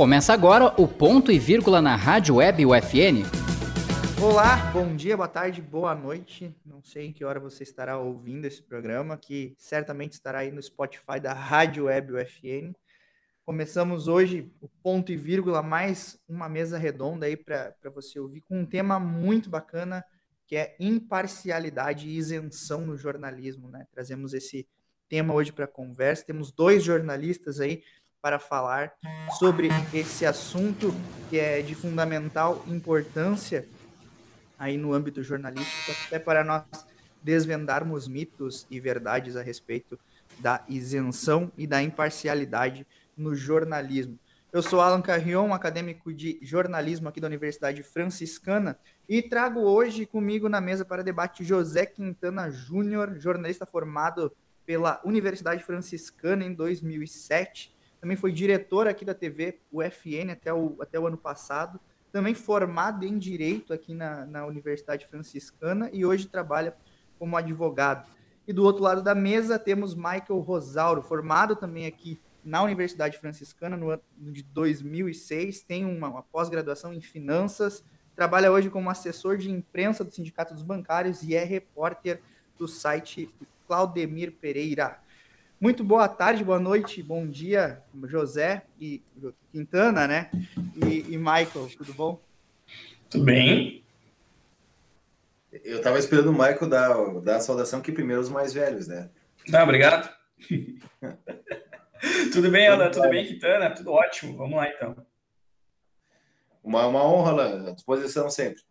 Começa agora o ponto e vírgula na Rádio Web UFN. Olá, bom dia, boa tarde, boa noite. Não sei em que hora você estará ouvindo esse programa, que certamente estará aí no Spotify da Rádio Web UFN. Começamos hoje o ponto e vírgula, mais uma mesa redonda aí para você ouvir, com um tema muito bacana, que é imparcialidade e isenção no jornalismo. Né? Trazemos esse tema hoje para conversa. Temos dois jornalistas aí para falar sobre esse assunto que é de fundamental importância aí no âmbito jornalístico, até para nós desvendarmos mitos e verdades a respeito da isenção e da imparcialidade no jornalismo. Eu sou Alan Carrion, acadêmico de jornalismo aqui da Universidade Franciscana, e trago hoje comigo na mesa para debate José Quintana Júnior, jornalista formado pela Universidade Franciscana em 2007. Também foi diretor aqui da TV UFN até o, até o ano passado. Também formado em Direito aqui na, na Universidade Franciscana e hoje trabalha como advogado. E do outro lado da mesa temos Michael Rosauro, formado também aqui na Universidade Franciscana no ano de 2006, tem uma, uma pós-graduação em finanças, trabalha hoje como assessor de imprensa do Sindicato dos Bancários e é repórter do site Claudemir Pereira. Muito boa tarde, boa noite, bom dia, José e Quintana, né? E, e Michael, tudo bom? Tudo bem. Eu estava esperando o Michael dar, dar a saudação que primeiro os mais velhos, né? Não, obrigado. Tudo bem, Ana? Tudo bem, Quintana? Tudo ótimo. Vamos lá, então. Uma, uma honra, Alan. À disposição sempre.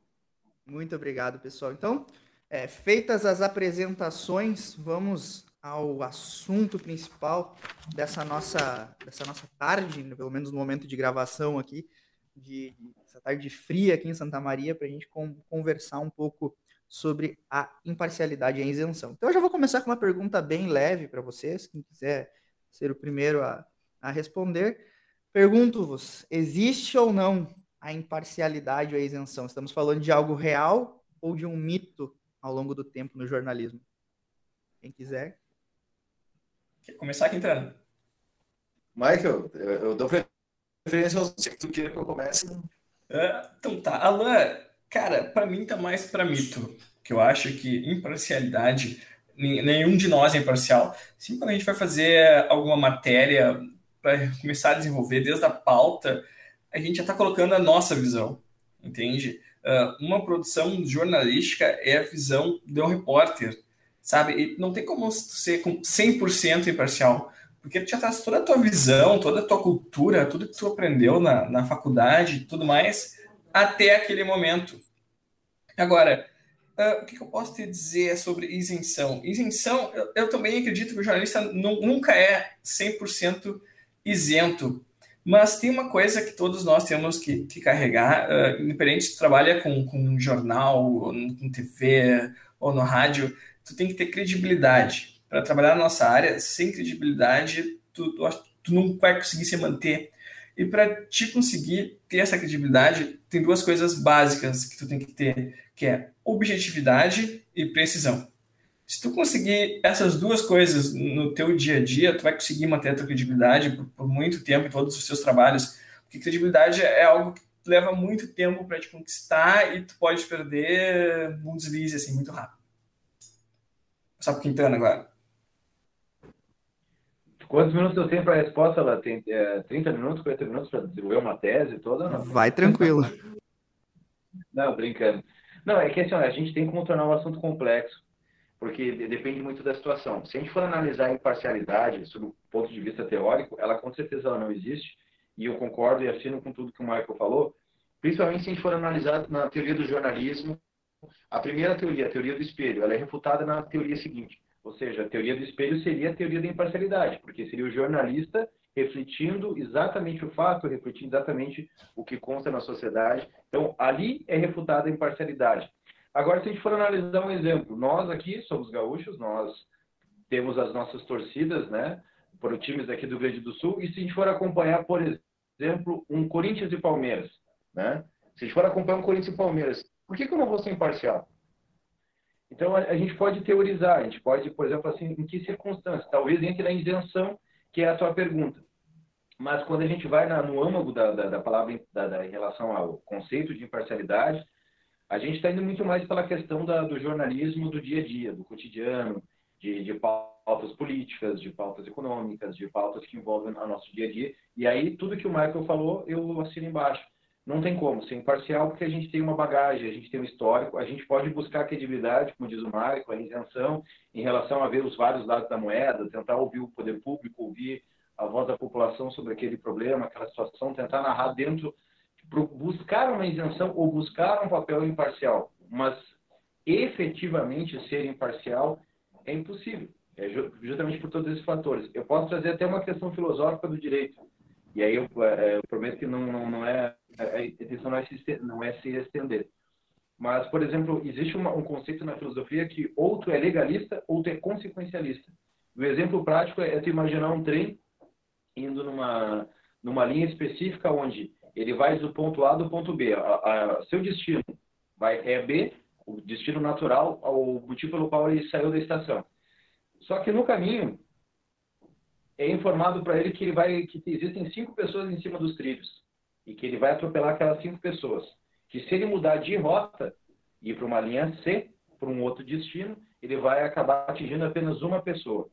Muito obrigado, pessoal. Então, é, feitas as apresentações, vamos ao assunto principal dessa nossa, dessa nossa tarde, pelo menos no momento de gravação aqui, de, essa tarde fria aqui em Santa Maria, para a gente com, conversar um pouco sobre a imparcialidade e a isenção. Então, eu já vou começar com uma pergunta bem leve para vocês, quem quiser ser o primeiro a, a responder. Pergunto-vos: existe ou não a imparcialidade ou a isenção? Estamos falando de algo real ou de um mito ao longo do tempo no jornalismo? Quem quiser. Quer começar, Quintana? Michael, eu, eu dou preferência aos que tu queira que eu comece. É, então tá. Alan, cara, para mim tá mais para mito. Que eu acho que imparcialidade nenhum de nós é imparcial. Sim, quando a gente vai fazer alguma matéria para começar a desenvolver desde a pauta, a gente já está colocando a nossa visão, entende? Uh, uma produção jornalística é a visão de um repórter, sabe? E não tem como ser 100% imparcial, porque tu já traz toda a tua visão, toda a tua cultura, tudo que tu aprendeu na, na faculdade tudo mais, até aquele momento. Agora, Uh, o que, que, eu posso te dizer sobre isenção? Isenção, eu, eu também acredito que o jornalista nunca é 100% isento, mas tem uma coisa que todos nós temos que, que carregar, uh, independente se trabalha com, com jornal, ou com TV ou no rádio, tu tem que ter credibilidade. Para trabalhar na nossa área, sem credibilidade, tu, tu, não vai conseguir se manter. E para te conseguir ter essa credibilidade, tem duas coisas básicas que tu tem que ter, que é objetividade e precisão. Se tu conseguir essas duas coisas no teu dia a dia, tu vai conseguir manter a tua credibilidade por, por muito tempo em todos os seus trabalhos, porque credibilidade é algo que leva muito tempo para te conquistar e tu pode perder num deslize assim muito rápido. Só para Quintana agora. Quantos minutos eu tenho para a resposta? Ela tem é, 30 minutos, 40 minutos para desenvolver uma tese toda? Não? Vai tranquilo. Não, brincando. Não, é que assim, a gente tem que contornar um assunto complexo, porque depende muito da situação. Se a gente for analisar a imparcialidade sob o ponto de vista teórico, ela com certeza ela não existe, e eu concordo e assino com tudo que o Michael falou, principalmente se a gente for analisar na teoria do jornalismo, a primeira teoria, a teoria do espelho, ela é refutada na teoria seguinte, ou seja, a teoria do espelho seria a teoria da imparcialidade, porque seria o jornalista refletindo exatamente o fato, refletindo exatamente o que consta na sociedade. Então, ali é refutada a imparcialidade. Agora, se a gente for analisar um exemplo, nós aqui somos gaúchos, nós temos as nossas torcidas, né, os times aqui do Rio Grande do Sul, e se a gente for acompanhar, por exemplo, um Corinthians e Palmeiras, né, se a gente for acompanhar um Corinthians e Palmeiras, por que, que eu não vou ser imparcial? Então, a, a gente pode teorizar, a gente pode, por exemplo, assim, em que circunstâncias? Talvez entre na isenção que é a tua pergunta. mas quando a gente vai na, no âmago da, da, da palavra da, da, em relação ao conceito de imparcialidade, a gente está indo muito mais pela questão do jornalismo do dia a dia, do cotidiano, de, de pautas políticas, de pautas econômicas, de pautas que envolvem o nosso dia a dia. E aí, tudo que o Michael falou, eu assino embaixo. Não tem como ser imparcial, porque a gente tem uma bagagem, a gente tem um histórico, a gente pode buscar a credibilidade, como diz o Michael, a isenção, em relação a ver os vários lados da moeda, tentar ouvir o poder público, ouvir a voz da população sobre aquele problema, aquela situação, tentar narrar dentro, buscar uma isenção ou buscar um papel imparcial. Mas efetivamente ser imparcial é impossível, é justamente por todos esses fatores. Eu posso trazer até uma questão filosófica do direito, e aí eu, é, eu prometo que não, não, não é, a intenção não é, se, não é se estender. Mas, por exemplo, existe uma, um conceito na filosofia que ou tu é legalista ou tu é consequencialista. O exemplo prático é tu imaginar um trem indo numa, numa linha específica onde ele vai do ponto A do ponto B. A, a, seu destino vai, é B, o destino natural, o motivo pelo qual ele saiu da estação. Só que no caminho é informado para ele que ele vai que existem cinco pessoas em cima dos trilhos e que ele vai atropelar aquelas cinco pessoas. Que se ele mudar de rota e ir para uma linha C, para um outro destino, ele vai acabar atingindo apenas uma pessoa.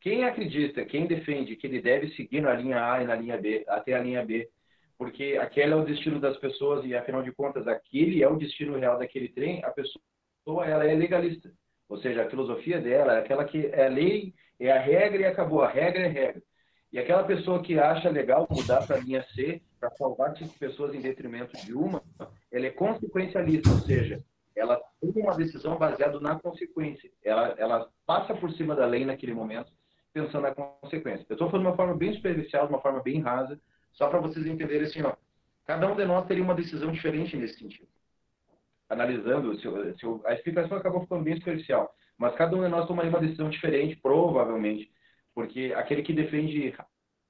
Quem acredita, quem defende que ele deve seguir na linha A e na linha B, até a linha B, porque aquele é o destino das pessoas e, afinal de contas, aquele é o destino real daquele trem, a pessoa ela é legalista. Ou seja, a filosofia dela é aquela que é lei, é a regra e acabou. A regra é regra. E aquela pessoa que acha legal mudar para a linha C, para salvar cinco pessoas em detrimento de uma, ela é consequencialista, ou seja, ela toma uma decisão baseada na consequência. Ela, ela passa por cima da lei naquele momento pensando na consequência. Eu estou falando de uma forma bem superficial, de uma forma bem rasa, só para vocês entenderem assim, ó, cada um de nós teria uma decisão diferente nesse sentido. Analisando, se, se, a explicação acabou ficando bem superficial, mas cada um de nós tomaria uma decisão diferente, provavelmente, porque aquele que defende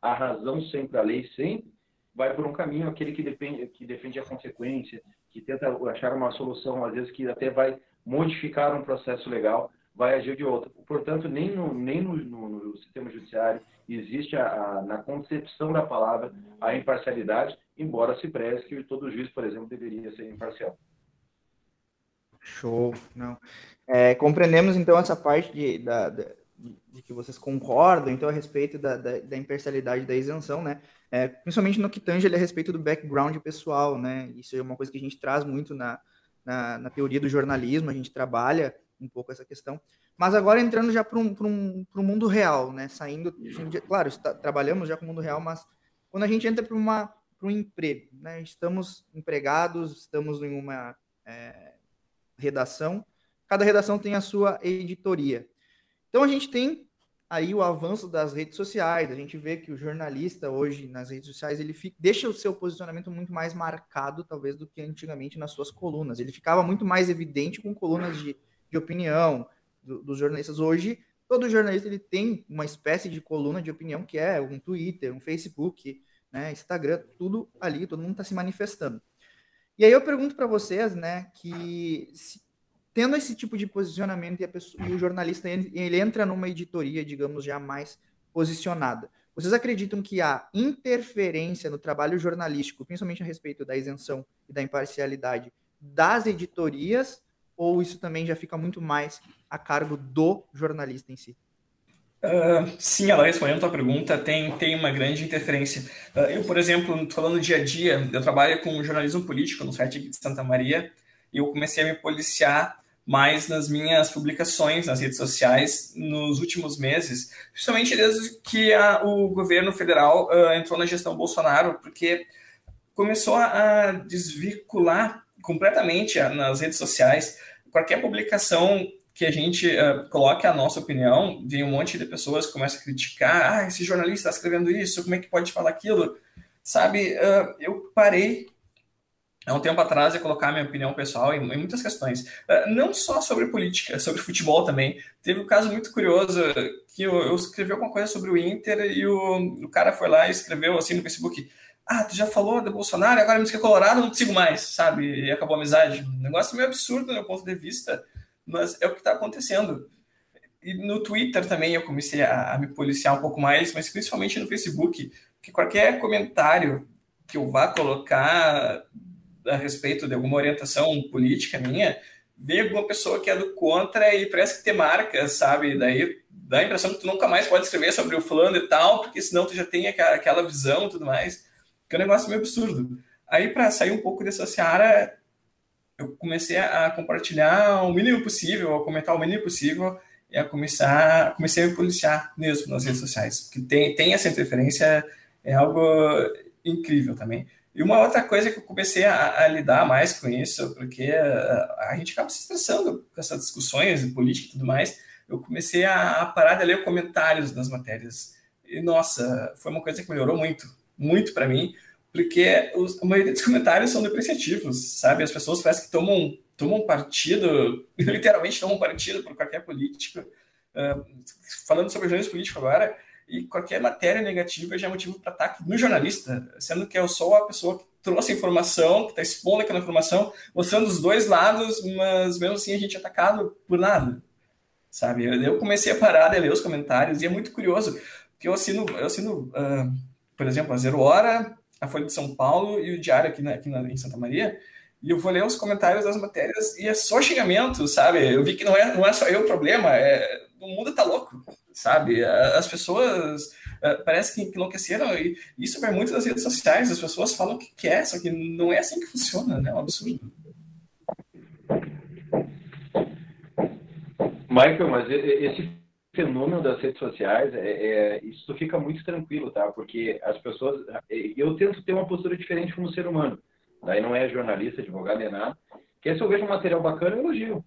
a razão sempre, a lei sempre, vai por um caminho, aquele que, depende, que defende a consequência, que tenta achar uma solução, às vezes que até vai modificar um processo legal, vai agir de outra. Portanto, nem no, nem no, no, no sistema judiciário existe a, a, na concepção da palavra a imparcialidade, embora se preze que todo juiz, por exemplo, deveria ser imparcial. Show, não. É, compreendemos então essa parte de, da, de, que vocês concordam então a respeito da, da, da imparcialidade da isenção, né? É, principalmente no que tange a respeito do background pessoal, né? Isso é uma coisa que a gente traz muito na, na, na teoria do jornalismo, a gente trabalha um pouco essa questão. Mas agora entrando já para um, um, um mundo real, né? Saindo, gente, claro, está, trabalhamos já com o mundo real, mas quando a gente entra para um emprego, né? Estamos empregados, estamos em uma é, redação. Cada redação tem a sua editoria. Então a gente tem aí o avanço das redes sociais. A gente vê que o jornalista hoje nas redes sociais ele fica, deixa o seu posicionamento muito mais marcado, talvez, do que antigamente nas suas colunas. Ele ficava muito mais evidente com colunas de de opinião do, dos jornalistas. Hoje, todo jornalista ele tem uma espécie de coluna de opinião que é um Twitter, um Facebook, né, Instagram, tudo ali, todo mundo está se manifestando. E aí eu pergunto para vocês, né, que se, tendo esse tipo de posicionamento e, pessoa, e, o jornalista ele entra numa editoria, digamos, já mais posicionada, vocês acreditam que a interferência no trabalho jornalístico, principalmente a respeito da isenção e da imparcialidade das editorias, ou isso também já fica muito mais a cargo do jornalista em si? Uh, sim, ela respondendo a tua pergunta, tem, tem uma grande interferência. Uh, eu, por exemplo, falando dia a dia, eu trabalho com jornalismo político no site aqui de Santa Maria e eu comecei a me policiar mais nas minhas publicações nas redes sociais nos últimos meses, principalmente desde que a, o governo federal uh, entrou na gestão Bolsonaro, porque começou a desvincular completamente nas redes sociais. Qualquer publicação que a gente uh, coloque a nossa opinião, vem um monte de pessoas que começam a criticar, ah, esse jornalista está escrevendo isso, como é que pode falar aquilo? Sabe, uh, eu parei há um tempo atrás de colocar minha opinião pessoal em, em muitas questões. Uh, não só sobre política, sobre futebol também. Teve um caso muito curioso que eu, eu escrevi alguma coisa sobre o Inter e o, o cara foi lá e escreveu assim no Facebook, ah, tu já falou do Bolsonaro, agora me diz que é colorado, não consigo mais, sabe? E acabou a amizade. Um negócio meio absurdo do meu ponto de vista, mas é o que está acontecendo. e no Twitter também eu comecei a, a, me policiar um pouco mais, mas principalmente no Facebook, que qualquer comentário que eu vá colocar a respeito de alguma orientação política minha, vem alguma pessoa que é do contra e parece que te marca, sabe? Daí dá a impressão que tu nunca mais pode escrever sobre o fulano e tal, porque senão tu já tem aquela visão e tudo mais, que é um negócio meio absurdo. Aí, para sair um pouco dessa seara, eu comecei a compartilhar o mínimo possível, a comentar o mínimo possível, e a começar, comecei a me policiar mesmo nas redes sociais, porque tem, tem essa interferência, é algo incrível também. E uma outra coisa que eu comecei a, a lidar mais com isso, porque a, a, gente acaba se estressando com essas discussões de política e tudo mais, eu comecei a, a parar de ler comentários das matérias. E, nossa, foi uma coisa que melhorou muito, muito para mim, porque os, a maioria dos comentários são depreciativos, sabe? As pessoas parecem que tomam, tomam partido, literalmente tomam partido por qualquer político. Uh, falando sobre jornalismo político agora, e qualquer matéria negativa já é motivo para ataque no jornalista, sendo que eu sou a pessoa que trouxe a informação, que está expondo aquela informação, mostrando os dois lados, mas mesmo assim a gente é atacado por nada, sabe? Eu comecei a parar de ler os comentários e é muito curioso, porque eu assino, eu assino uh, por exemplo, a Zero Hora, a Folha de São Paulo e o Diário aqui, na, aqui na, em Santa Maria, e eu vou ler os comentários das matérias e é só xingamento, sabe? Eu vi que não é, não é só eu o problema, é, o mundo tá louco, sabe? As pessoas uh, parece que enlouqueceram e isso vai muito nas redes sociais, as pessoas falam o que quer, só que não é assim que funciona, né? É um absurdo. Michael, mas esse fenômeno das redes sociais, é, é, isso fica muito tranquilo, tá? Porque as pessoas. Eu tento ter uma postura diferente como ser humano. Daí não é jornalista, advogado, nem nada. Que se eu vejo um material bacana, eu elogio.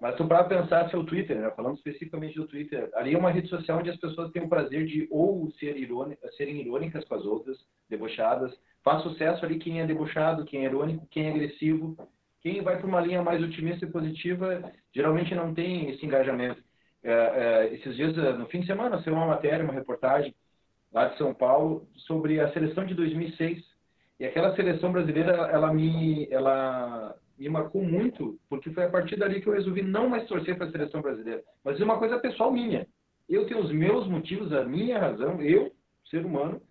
Mas tu para pensar seu Twitter, né? falando especificamente do Twitter, ali é uma rede social onde as pessoas têm o prazer de ou ser irônicas, serem irônicas com as outras, debochadas. Faz sucesso ali quem é debochado, quem é irônico, quem é agressivo. Quem vai para uma linha mais otimista e positiva, geralmente não tem esse engajamento. É, é, esses dias, no fim de semana, saiu uma matéria, uma reportagem lá de São Paulo sobre a seleção de 2006. E aquela seleção brasileira, ela me, ela me marcou muito, porque foi a partir dali que eu resolvi não mais torcer para a seleção brasileira. Mas é uma coisa pessoal minha. Eu tenho os meus motivos, a minha razão, eu, ser humano,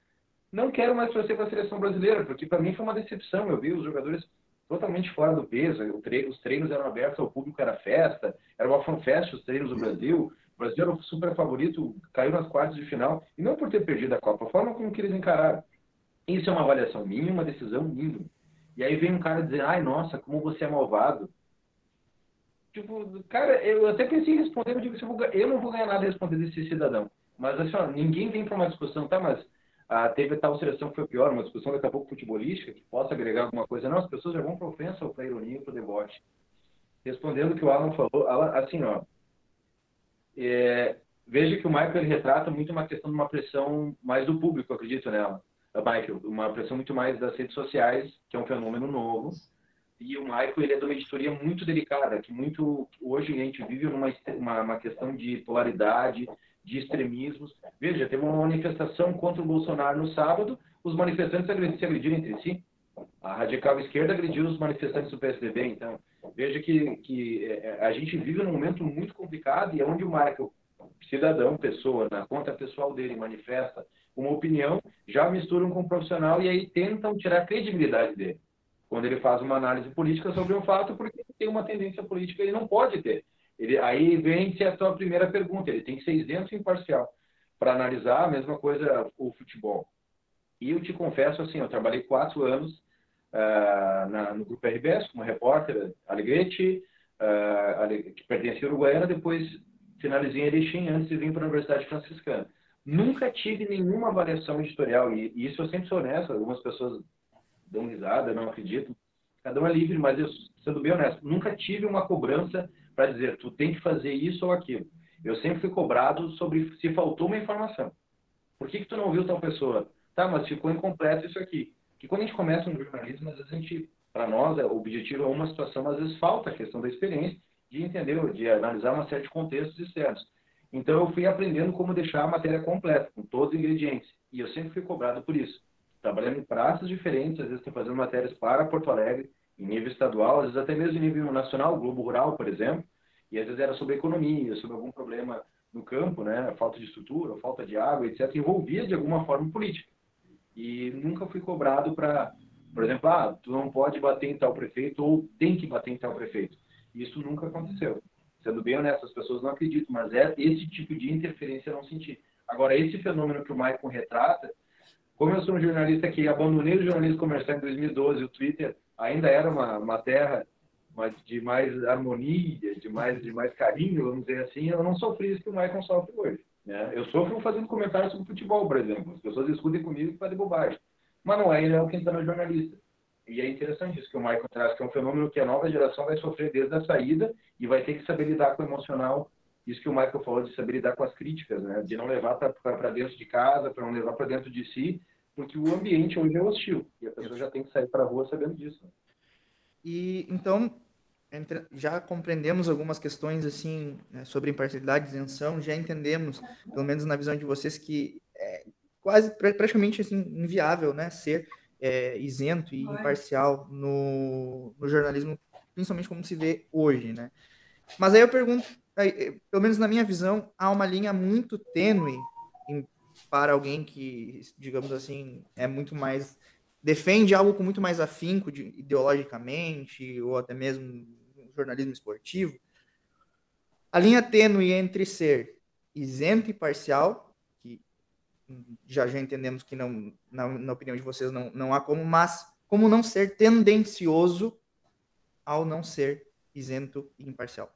não quero mais torcer para a seleção brasileira, porque para mim foi uma decepção. Eu vi os jogadores totalmente fora do peso. Os treinos eram abertos ao público, era festa, era uma fanfest os treinos do Brasil. O Brasil era o super favorito, caiu nas quartas de final, e não por ter perdido a Copa, a forma como que eles encararam. Isso é uma avaliação minha, uma decisão minha. E aí vem um cara dizer, ai, nossa, como você é malvado. Tipo, cara, eu até pensei em responder, eu digo, eu não vou ganhar nada responder desse cidadão. Mas assim, ó, ninguém vem para uma discussão, tá, mas ah, teve tal seleção que foi pior, uma discussão daqui a pouco futebolística, que possa agregar alguma coisa. Não, as pessoas já vão para ofensa para ironia para deboche. Respondendo o que o Alan falou, Alan, assim, ó, é, veja que o Michael retrata muito uma questão de uma pressão mais do público, acredito nela. Michael, uma pressão muito mais das redes sociais, que é um fenômeno novo. E o Michael ele é de uma editoria muito delicada, que muito hoje a gente vive uma, uma questão de polaridade, de extremismos. Veja, teve uma manifestação contra o Bolsonaro no sábado, os manifestantes se agrediram entre si. A radical esquerda agrediu os manifestantes do PSDB. Então, veja que, que é, a gente vive num momento muito complicado e é onde o Michael, cidadão, pessoa, na conta pessoal dele, manifesta uma opinião, já misturam com um profissional e aí tentam tirar a credibilidade dele. Quando ele faz uma análise política sobre um fato, porque tem uma tendência política, ele não pode ter. Ele, aí vem-se a tua primeira pergunta, ele tem que ser isento e imparcial para analisar a mesma coisa o futebol. E eu te confesso assim, eu trabalhei quatro anos uh, na, no Grupo RBS como repórter, Alegrete, uh, que pertencia ao Uruguaiana, depois finalizei em Erechim antes de vir para a Universidade Franciscana. Nunca tive nenhuma avaliação editorial, e, e isso eu sempre sou honesto, algumas pessoas dão risada, não acreditam. Cada um é livre, mas eu, sendo bem honesto, nunca tive uma cobrança para dizer tu tem que fazer isso ou aquilo. Eu sempre fui cobrado sobre se faltou uma informação. Por que, que tu não viu tal pessoa? Tá, mas ficou incompleto isso aqui. Que quando a gente começa no jornalismo, às vezes a gente, para nós, o objetivo é uma situação, mas às vezes falta a questão da experiência, de entender, de analisar uma série de contextos externos. Então eu fui aprendendo como deixar a matéria completa, com todos os ingredientes. E eu sempre fui cobrado por isso. Trabalhando em praças diferentes, às vezes estou fazendo matérias para Porto Alegre, em nível estadual, às vezes até mesmo em nível nacional, Globo Rural, por exemplo, e às vezes era sobre economia, sobre algum problema no campo, né, falta de estrutura, falta de água, etc., envolvia de alguma forma política. E nunca fui cobrado para, por exemplo, ah, tu não pode bater em tal prefeito ou tem que bater em tal prefeito. Isso nunca aconteceu. Sendo bem honesto, as pessoas não acreditam, mas é esse tipo de interferência eu não senti. Agora, esse fenômeno que o Maicon retrata, como eu sou um jornalista que abandonei o jornalismo comercial em 2012, o Twitter ainda era uma, uma terra de mais harmonia, de mais, de mais carinho, vamos dizer assim, eu não sofri isso que o Maicon sofre hoje. Né? Eu sofro fazendo comentários sobre futebol, por exemplo. As pessoas discutem comigo e fazem bobagem. Mas não é ele é quem está no jornalista. E é interessante isso que o Michael traz, que é um fenômeno que a nova geração vai sofrer desde a saída e vai ter que saber lidar com o emocional. Isso que o Michael falou de saber lidar com as críticas, né? de não levar para dentro de casa, para não levar para dentro de si, porque o ambiente hoje é hostil e a pessoa já tem que sair para a rua sabendo disso. E então, já compreendemos algumas questões assim né, sobre imparcialidade, isenção, já entendemos, pelo menos na visão de vocês, que é quase praticamente assim, inviável, né, ser é, isento e imparcial no, no, jornalismo, principalmente como se vê hoje, né? Mas aí eu pergunto, aí, pelo menos na minha visão, há uma linha muito tênue para alguém que, digamos assim, é muito mais defende algo com muito mais afinco de, ideologicamente ou até mesmo jornalismo esportivo, a linha tênue entre ser isento e parcial, que já já entendemos que não, na, na opinião de vocês não, não há como, mas como não ser tendencioso ao não ser isento e imparcial.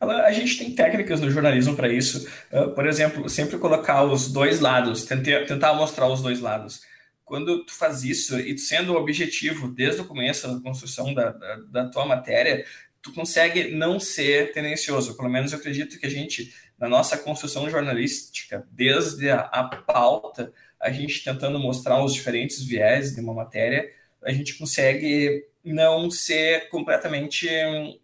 A gente tem técnicas no jornalismo para isso. Uh, por exemplo, sempre colocar os dois lados, tentar, tentar mostrar os dois lados. Quando tu faz isso e tu sendo objetivo desde o começo da construção da, da, da tua matéria, tu consegue não ser tendencioso. Pelo menos eu acredito que a gente, na nossa construção jornalística, desde a, a pauta, a gente tentando mostrar os diferentes viés de uma matéria, a gente consegue não ser completamente hum,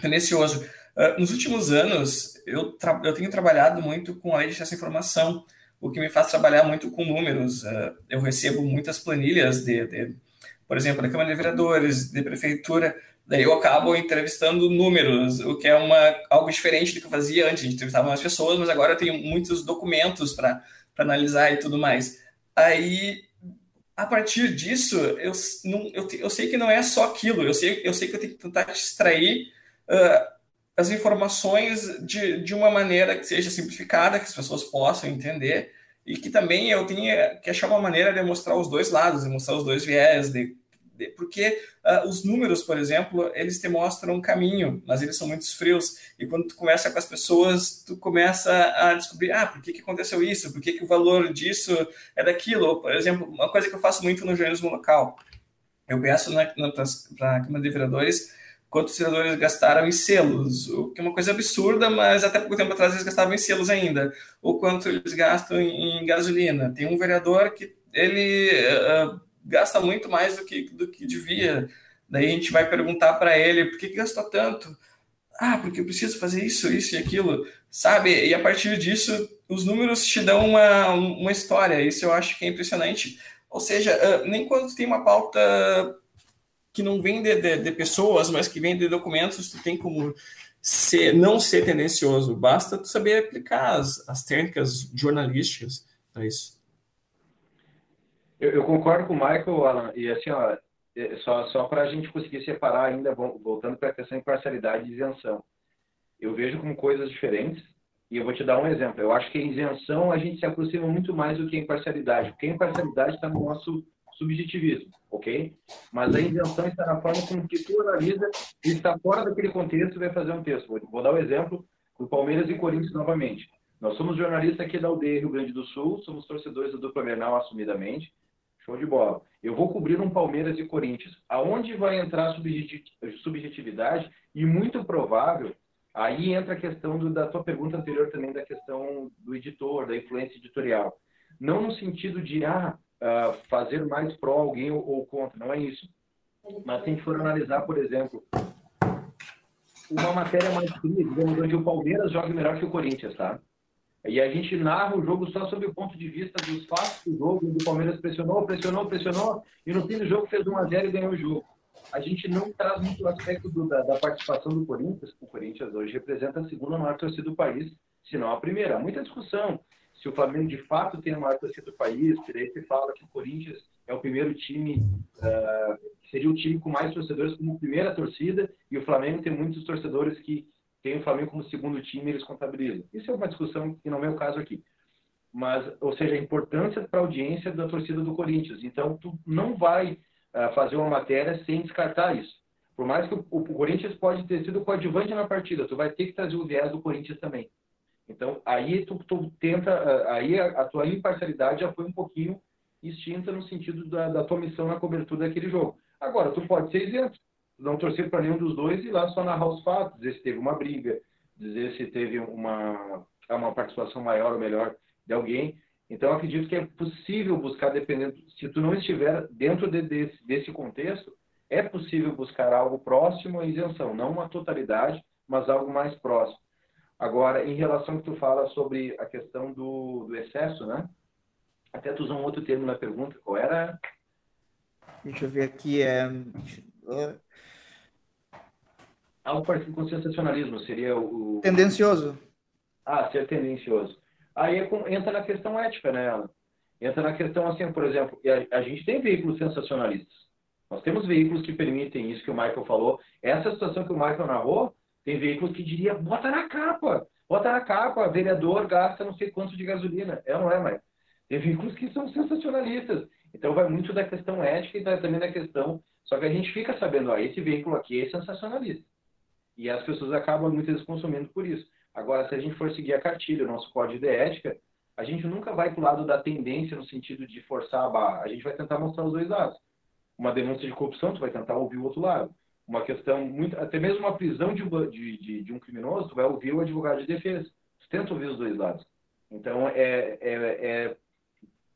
tendencioso. Uh, nos últimos anos, eu, eu tenho trabalhado muito com a lei de acesso à informação, o que me faz trabalhar muito com números. Uh, eu recebo muitas planilhas de, de, por exemplo, da Câmara de Vereadores, de Prefeitura, daí eu acabo entrevistando números, o que é uma, algo diferente do que eu fazia antes. A gente entrevistava mais pessoas, mas agora eu tenho muitos documentos para analisar e tudo mais. Aí, a partir disso, eu, não, eu, eu sei que não é só aquilo, eu sei, eu sei que eu tenho que tentar extrair. Uh, as informações de, de uma maneira que seja simplificada, que as pessoas possam entender, e que também eu tenha que achar uma maneira de mostrar os dois lados, de mostrar os dois viés, de, de porque uh, os números, por exemplo, eles te mostram um caminho, mas eles são muito frios, e quando tu conversa com as pessoas, tu começa a descobrir, ah, por que, que aconteceu isso, por que, que o valor disso é daquilo, por exemplo, uma coisa que eu faço muito no jornalismo local, eu peço para a Câmara de Vereadores quantos senadores gastaram em selos, o que é uma coisa absurda, mas até pouco tempo atrás eles gastavam em selos ainda, ou quanto eles gastam em, em gasolina. Tem um vereador que ele uh, gasta muito mais do que, do que devia, daí a gente vai perguntar para ele, por que, que gastou tanto? Ah, porque eu preciso fazer isso, isso e aquilo, sabe? E a partir disso, os números te dão uma, uma história, isso eu acho que é impressionante. Ou seja, uh, nem quando tem uma pauta que não vem de, de, de, pessoas, mas que vem de documentos, tu tem como ser, não ser tendencioso. Basta tu saber aplicar as, as técnicas jornalísticas para isso. Eu, eu, concordo com o Michael, Alan, e assim, ó, é, só, só para a gente conseguir separar ainda, voltando para a questão de imparcialidade e isenção. Eu vejo como coisas diferentes, e eu vou te dar um exemplo. Eu acho que a isenção a gente se aproxima muito mais do que a imparcialidade, porque a imparcialidade está no nosso subjetivismo, ok? Mas a invenção está na forma como que tu analisa e está fora daquele contexto e vai fazer um texto. Vou, dar o um exemplo do Palmeiras e Corinthians novamente. Nós somos jornalistas aqui da aldeia Rio Grande do Sul, somos torcedores do dupla Grenal assumidamente. Show de bola. Eu vou cobrir um Palmeiras e Corinthians. Aonde vai entrar subjetividade? E muito provável, aí entra a questão do, da tua pergunta anterior também, da questão do editor, da influência editorial. Não no sentido de, ah, uh, fazer mais pró alguém ou, ou, contra, não é isso. Mas se a gente for analisar, por exemplo, uma matéria mais fria, digamos, onde o Palmeiras joga melhor que o Corinthians, tá? E a gente narra o jogo só sob o ponto de vista dos fatos do jogo, onde o Palmeiras pressionou, pressionou, pressionou, e no fim do jogo fez 1x0 e ganhou o jogo. A gente não traz muito o aspecto do, da, da, participação do Corinthians. O Corinthians hoje representa a segunda maior torcida do país, se não a primeira. Muita discussão se o Flamengo de fato tem a maior torcida do país, que daí se fala que o Corinthians é o primeiro time, uh, seria o time com mais torcedores como primeira torcida, e o Flamengo tem muitos torcedores que tem o Flamengo como segundo time, eles contabilizam. Isso é uma discussão que não é o caso aqui. Mas, ou seja, a importância para a audiência da torcida do Corinthians. Então, tu não vai uh, fazer uma matéria sem descartar isso. Por mais que o, o Corinthians pode ter sido coadjuvante na partida, tu vai ter que trazer o viés do Corinthians também. Então, aí tu, tu tenta, uh, aí a, a, tua imparcialidade já foi um pouquinho extinta no sentido da, da tua missão na cobertura daquele jogo. Agora, tu pode ser isento não torcer para nenhum dos dois e lá só narrar os fatos, dizer se teve uma briga, dizer se teve uma, uma participação maior ou melhor de alguém. Então, acredito que é possível buscar, dependendo, se tu não estiver dentro de, desse, desse contexto, é possível buscar algo próximo à isenção, não uma totalidade, mas algo mais próximo. Agora, em relação ao que tu fala sobre a questão do, do excesso, né? Até tu usou um outro termo na pergunta, qual era? Deixa eu ver aqui, é algo parecido com sensacionalismo, seria o... Tendencioso. Ah, ser tendencioso. Aí é entra na questão ética, né? Entra na questão assim, por exemplo, a, a gente tem veículos sensacionalistas. Nós temos veículos que permitem isso que o Michael falou. Essa situação que o Michael narrou, tem veículos que diria, bota na capa, bota na capa, vereador gasta não sei quanto de gasolina. É ou não é, Michael? Tem veículos que são sensacionalistas. Então vai muito da questão ética e também da questão. Só que a gente fica sabendo, ó, esse veículo aqui é sensacionalista. E as pessoas acabam muitas vezes consumindo por isso. Agora, se a gente for seguir a cartilha, o nosso código de ética, a gente nunca vai para o lado da tendência no sentido de forçar a barra. A gente vai tentar mostrar os dois lados. Uma denúncia de corrupção, tu vai tentar ouvir o outro lado. Uma questão, muito, até mesmo uma prisão de, de, de, de um criminoso, tu vai ouvir o advogado de defesa. Tu tenta ouvir os dois lados. Então, é, é, é,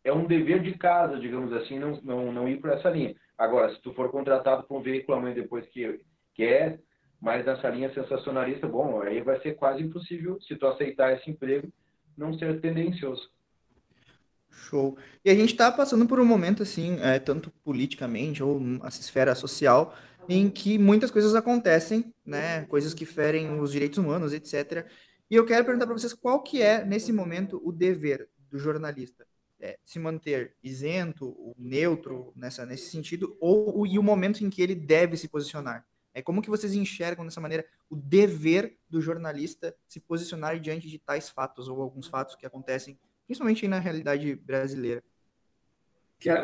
é um dever de casa, digamos assim, não, não, não ir por essa linha. Agora, se tu for contratado por um veículo amanhã depois que quer mas nessa linha sensacionalista, bom, aí vai ser quase impossível, se tu aceitar esse emprego, não ser tendencioso. Show. E a gente está passando por um momento, assim, é, tanto politicamente ou a esfera social, em que muitas coisas acontecem, né? Coisas que ferem os direitos humanos, etc. E eu quero perguntar para vocês qual que é, nesse momento, o dever do jornalista. É, se manter isento, neutro nessa, nesse sentido, ou e o momento em que ele deve se posicionar. É como que vocês enxergam dessa maneira o dever do jornalista se posicionar diante de tais fatos ou alguns fatos que acontecem, principalmente na realidade brasileira?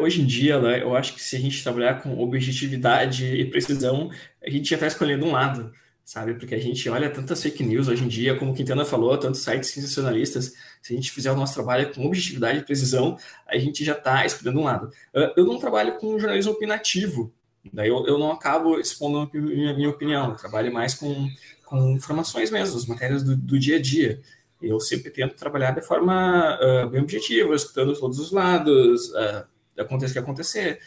Hoje em dia, né, eu acho que se a gente trabalhar com objetividade e precisão, a gente já está escolhendo um lado, sabe? Porque a gente olha tantas fake news hoje em dia, como o Quintana falou, tantos sites sensacionalistas. Se a gente fizer o nosso trabalho com objetividade e precisão, a gente já está escolhendo um lado. Eu não trabalho com jornalismo opinativo, Daí eu, eu não acabo expondo a minha, minha opinião, eu trabalho mais com, com informações mesmo, as matérias do, do dia a dia. Eu sempre tento trabalhar de forma uh, bem objetiva, escutando todos os lados, uh, aconteça o que acontecer.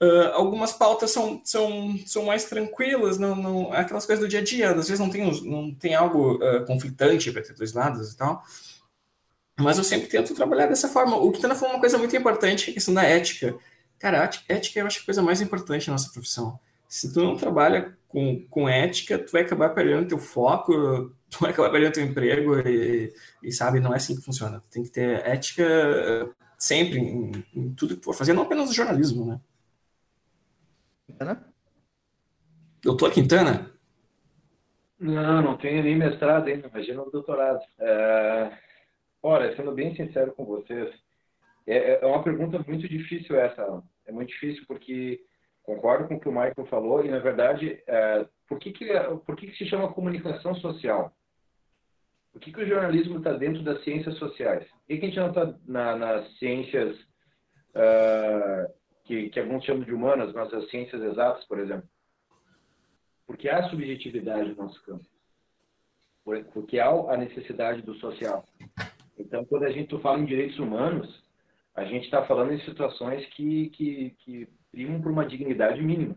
Uh, algumas pautas são, são, são mais tranquilas, não, não, aquelas coisas do dia a dia, às vezes não tem, não tem algo uh, conflitante para ter dois lados e tal. Mas eu sempre tento trabalhar dessa forma. O Kitana falou uma coisa muito importante, a questão da ética. Cara, ética eu acho a coisa mais importante na nossa profissão. Se tu não trabalha com, com ética, tu vai acabar perdendo teu foco, tu vai acabar perdendo teu emprego e, e sabe, não é assim que funciona. Tem que ter ética sempre em, em tudo que for fazer, não apenas no jornalismo, né? Quintana? Doutor Quintana? Não, não tenho nem mestrado ainda, imagina o doutorado. É... Olha, sendo bem sincero com vocês, é, é, é uma pergunta muito difícil essa. É muito difícil porque concordo com o que o Michael falou e, na verdade, é, por, que, que, por que, que se chama comunicação social? Por que, que o jornalismo está dentro das ciências sociais? Por que, que a gente não está na, nas ciências uh, que, que alguns chamam de humanas, mas as ciências exatas, por exemplo? Porque há subjetividade no nosso campo. Porque há a necessidade do social. Então, quando a gente fala em direitos humanos, a gente está falando em situações que, que, que primam por uma dignidade mínima.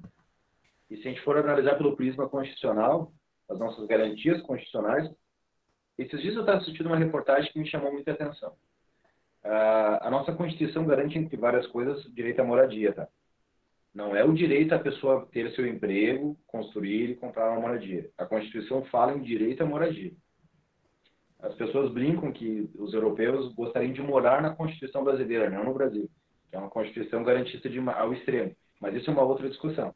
E se a gente for analisar pelo prisma constitucional, as nossas garantias constitucionais, esses dias eu estava assistindo uma reportagem que me chamou muita atenção. Uh, a nossa Constituição garante, entre várias coisas, o direito à moradia, tá? Não é o direito à pessoa ter seu emprego, construir e comprar uma moradia. A Constituição fala em direito à moradia. as pessoas brincam que os europeus gostariam de morar na Constituição brasileira, não no Brasil, que é uma Constituição garantista de, ao extremo. Mas isso é uma outra discussão.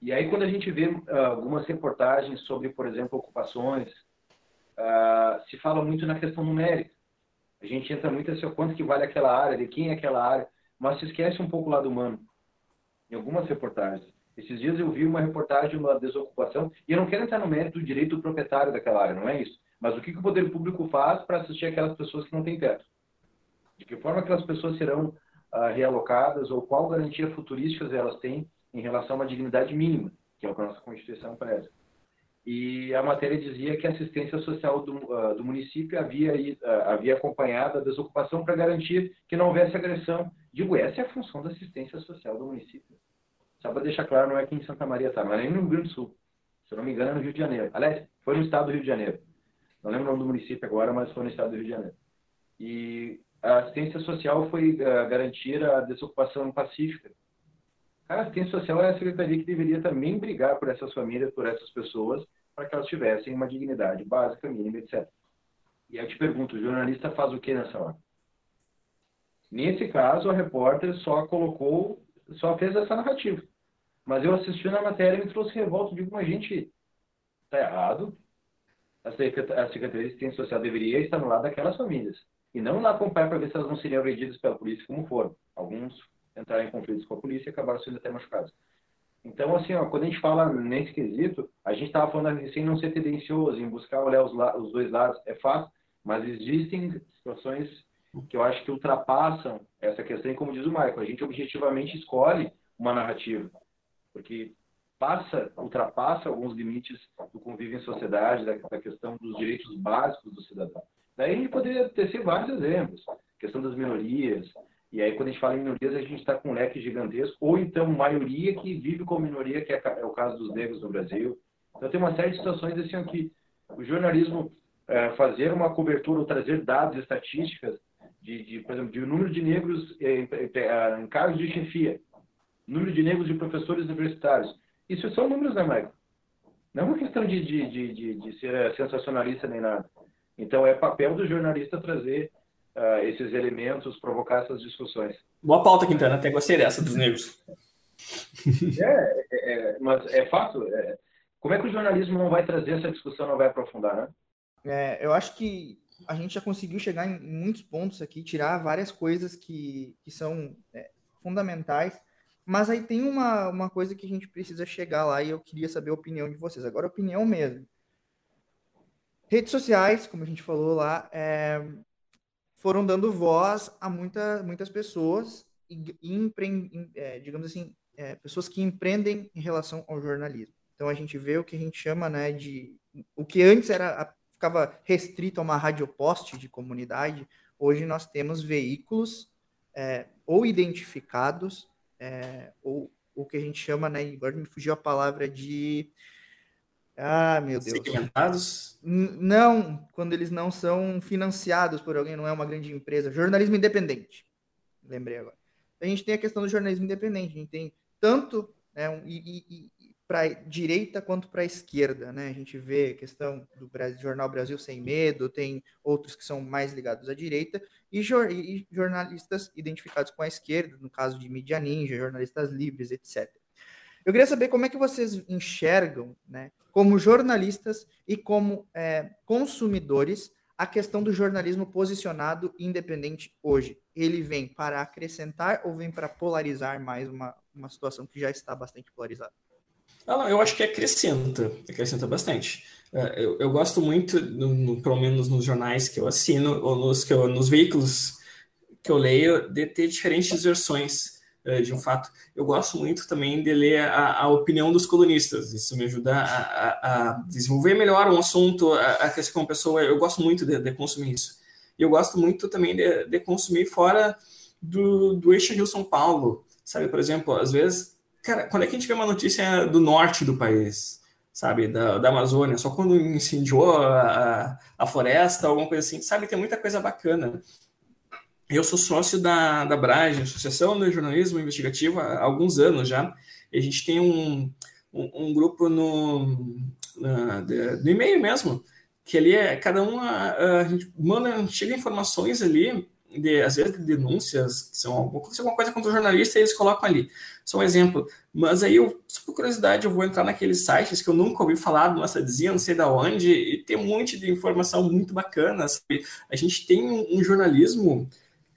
E aí, quando a gente vê uh, algumas reportagens sobre, por exemplo, ocupações, uh, se fala muito na questão numérica. A gente entra muito assim, quanto que vale aquela área, de quem é aquela área, mas se esquece um pouco o lado humano, em algumas reportagens. Esses dias eu vi uma reportagem uma desocupação, e eu não quero entrar no mérito do direito do proprietário daquela área, não é isso. Mas o que, que o poder público faz para assistir aquelas pessoas que não têm teto? De que forma aquelas pessoas serão uh, realocadas ou qual garantia futurística elas têm em relação a uma dignidade mínima, que é o que a nossa Constituição preza. E a matéria dizia que a assistência social do, uh, do município havia, uh, havia acompanhado a desocupação para garantir que não houvesse agressão. Digo, essa é a função da assistência social do município. Só para deixar claro, não é aqui em Santa Maria, tá? Não é no Rio Grande do Sul. Se eu não me engano, é no Rio de Janeiro. Aliás, foi no estado do Rio de Janeiro. Não lembro o nome do município agora, mas foi no estado do Rio de Janeiro. E a assistência social foi uh, garantir a desocupação pacífica a assistência social é a secretaria que deveria também brigar por essas famílias, por essas pessoas, para que elas tivessem uma dignidade básica, mínima, etc. E aí eu te pergunto, o jornalista faz o que nessa hora? Nesse caso, a repórter só colocou, só fez essa narrativa. Mas eu assisti na matéria e me trouxe revolta. Digo, mas gente, está errado. A Secretaria de Assistência Social deveria estar no lado daquelas famílias. E não lá acompanhar para ver se elas não seriam agredidas pela polícia como foram. Alguns entraram em conflitos com a polícia e acabaram sendo até machucados. Então, assim, ó, quando a gente fala nesse quesito, a gente estava falando assim, não ser tendencioso, em buscar olhar os, os dois lados, é fácil, mas existem situações que eu acho que ultrapassam essa questão, e como diz o Michael, a gente objetivamente escolhe uma narrativa, porque passa, ultrapassa alguns limites do convívio em sociedade, da, da questão dos direitos básicos do cidadão. Daí a gente poderia tecer vários exemplos, questão das minorias, e aí, quando a gente fala em minorias, a gente está com um leque gigantesco, ou então maioria que vive com minoria, que é, é o caso dos negros no Brasil. Então, tem uma série de situações assim que o jornalismo é, fazer uma cobertura ou trazer dados, estatísticas, de, de por exemplo, de número de negros em, em, em cargos de chefia, número de negros de professores universitários. Isso são números, né, Michael? Não é uma questão de, de, de, de, de ser sensacionalista nem nada. Então, é papel do jornalista trazer uh, esses elementos, provocar essas discussões. Boa pauta, Quintana, até gostei dessa dos negros. É, é, é, mas é fato. É, como é que o jornalismo não vai trazer essa discussão, não vai aprofundar, né? É, eu acho que a gente já conseguiu chegar em muitos pontos aqui, tirar várias coisas que, que são é, fundamentais, mas aí tem uma, uma coisa que a gente precisa chegar lá e eu queria saber a opinião de vocês. Agora, opinião mesmo. Redes sociais, como a gente falou lá, é, foram dando voz a muita, muitas pessoas, e, empre, é, digamos assim, é, pessoas que empreendem em relação ao jornalismo. Então a gente vê o que a gente chama né, de. O que antes era ficava restrito a uma radioposte de comunidade, hoje nós temos veículos é, ou identificados, é, ou o que a gente chama, né, agora me fugiu a palavra de ah, meu Deus. Segmentados? Não, quando eles não são financiados por alguém, não é uma grande empresa. Jornalismo independente. Lembrei agora. A gente tem a questão do jornalismo independente. A gente tem tanto né, um, e, e, para direita quanto para a esquerda, né? A gente vê a questão do Brasil, Jornal Brasil Sem Medo, tem outros que são mais ligados à direita e, jor, e jornalistas identificados com a esquerda, no caso de mídia ninja, jornalistas livres, etc. Eu queria saber como é que vocês enxergam, né, como jornalistas e como é, consumidores, a questão do jornalismo posicionado independente hoje. Ele vem para acrescentar ou vem para polarizar mais uma, uma situação que já está bastante polarizada? Não, eu acho que acrescenta, acrescenta bastante. É, eu, eu gosto muito, no, no, pelo menos nos jornais que eu assino, ou nos, que eu, nos veículos que eu leio, de ter diferentes versões de um fato. Eu gosto muito também de ler a, a opinião dos colunistas. Isso me ajuda a, a, a desenvolver melhor um assunto, a, crescer como pessoa. Eu gosto muito de, de consumir isso. E eu gosto muito também de, de consumir fora do, do eixo Rio-São Paulo. Sabe, por exemplo, às vezes, cara, quando é que a gente vê uma notícia do norte do país? Sabe, da, da Amazônia, só quando incendiou a, a, floresta, alguma coisa assim, sabe, tem muita coisa bacana. Eu sou sócio da, da Brage, Associação de Jornalismo Investigativo, há alguns anos já. E a gente tem um, um, um grupo no, na, no e-mail mesmo, que ali é cada um a, a gente manda, chega informações ali de, às vezes, de denúncias, que são alguma coisa contra o jornalista, e eles colocam ali. Só um exemplo. Mas aí, eu, por curiosidade, eu vou entrar naqueles sites que eu nunca ouvi falar, nossa, dizia, não sei da onde, e tem um monte de informação muito bacana. Sabe? A gente tem um, um jornalismo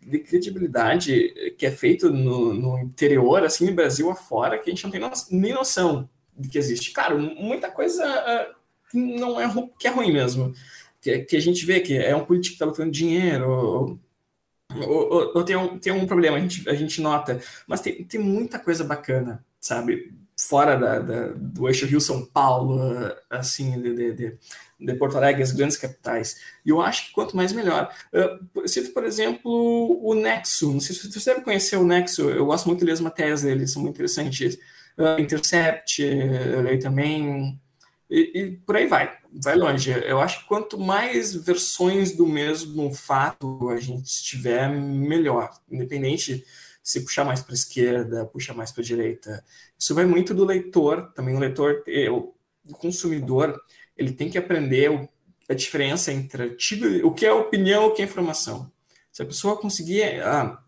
de credibilidade que é feito no, no, interior, assim, no Brasil afora, que a gente não tem no, nem noção de que existe. Claro, muita coisa uh, não é que é ruim mesmo. Que, que, a gente vê que é um político que está lutando dinheiro, ou, ou, tem, um, tem um problema, a gente, a gente nota, mas tem, tem muita coisa bacana, sabe? Fora da, da do eixo Rio-São Paulo, assim, de, de, de, de, Porto Alegre, as grandes capitais. E eu acho que quanto mais melhor. Uh, cito, por exemplo, o Nexo. Não sei se você deve conhecer o Nexo, eu gosto muito de ler as matérias dele, são muito interessantes. Uh, Intercept, eu leio também. E, e por aí vai vai longe. Eu acho que quanto mais versões do mesmo fato a gente tiver, melhor. Independente se puxar mais para a esquerda, puxar mais para a direita. Isso vai muito do leitor, também o leitor, o consumidor, ele tem que aprender a diferença entre o que é opinião e o que é informação. Se a pessoa conseguir ah,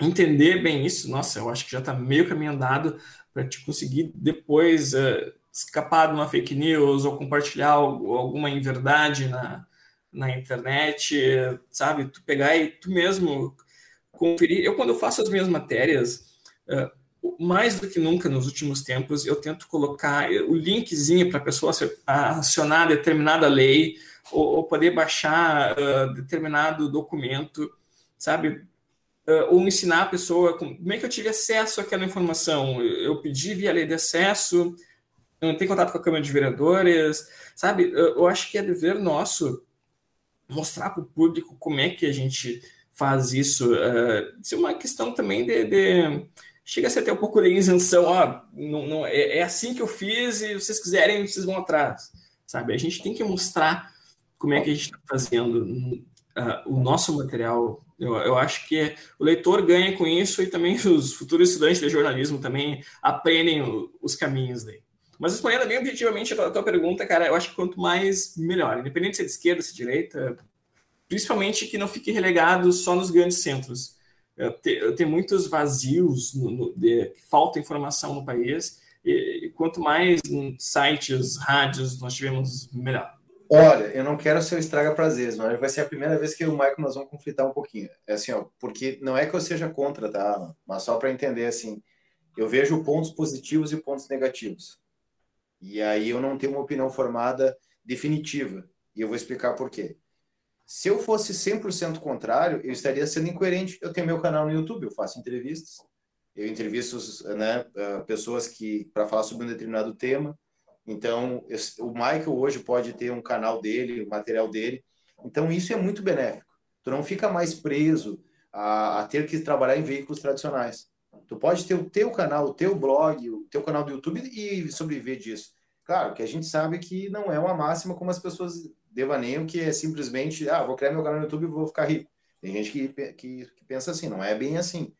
entender bem isso, nossa, eu acho que já está meio caminho andado para te conseguir depois uh, escapar de uma fake news ou compartilhar alguma inverdade na, na internet, sabe? Tu pegar e tu mesmo conferir. Eu, quando eu faço as minhas matérias, mais do que nunca nos últimos tempos, eu tento colocar o linkzinho para a pessoa acionar determinada lei ou, ou poder baixar uh, determinado documento, sabe? Uh, ou ensinar a pessoa como é que eu tive acesso àquela informação. Eu pedi via lei de acesso, não tem contato com a Câmara de Vereadores, sabe? Eu, eu acho que é dever nosso mostrar para o público como é que a gente faz isso. Uh, isso é uma questão também de, de, chega a ser até um pouco isenção. Ó, não, não, é, é, assim que eu fiz e vocês quiserem, vocês vão atrás. Sabe? A gente tem que mostrar como é que a gente está fazendo uh, o nosso material. Eu, eu acho que o leitor ganha com isso e também os futuros estudantes de jornalismo também aprendem os caminhos daí. Mas respondendo bem objetivamente a tua, a tua, pergunta, cara, eu acho que quanto mais, melhor. Independente se é de esquerda, se é de direita, principalmente que não fique relegado só nos grandes centros. Tem muitos vazios, no, no, de, falta informação no país, e, e quanto mais sites, rádios nós tivermos, melhor. Olha, eu não quero ser o estraga prazeres, mas vai ser a primeira vez que o Michael nós vamos conflitar um pouquinho. É assim, ó, porque não é que eu seja contra, tá? Mas só para entender assim, eu vejo pontos positivos e pontos negativos. E aí eu não tenho uma opinião formada definitiva. E eu vou explicar por quê. Se eu fosse 100% contrário, eu estaria sendo incoerente. Eu tenho meu canal no YouTube, eu faço entrevistas. Eu entrevisto né, ah, pessoas que para falar sobre um determinado tema. Então, o Michael hoje pode ter um canal dele, o material dele. Então, isso é muito benéfico. Tu não fica mais preso a, a ter que trabalhar em veículos tradicionais. Tu pode ter o teu canal, o teu blog, o teu canal do YouTube e sobreviver disso. Claro que a gente sabe que não é uma máxima como as pessoas devaneiam, que é simplesmente, ah, vou criar meu canal no YouTube e vou ficar rico. Tem gente que, que, que pensa assim, não é bem assim.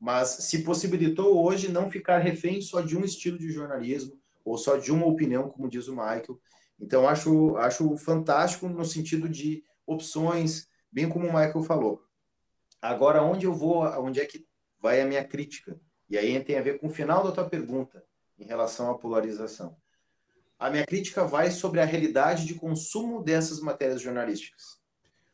Mas se possibilitou hoje não ficar refém só de um estilo de jornalismo ou só de uma opinião, como diz o Michael. Então, acho, acho fantástico no sentido de opções, bem como o Michael falou. Agora, onde eu vou, onde é que vai a minha crítica? E aí tem a ver com o final da tua pergunta em relação à polarização. A minha crítica vai sobre a realidade de consumo dessas matérias jornalísticas.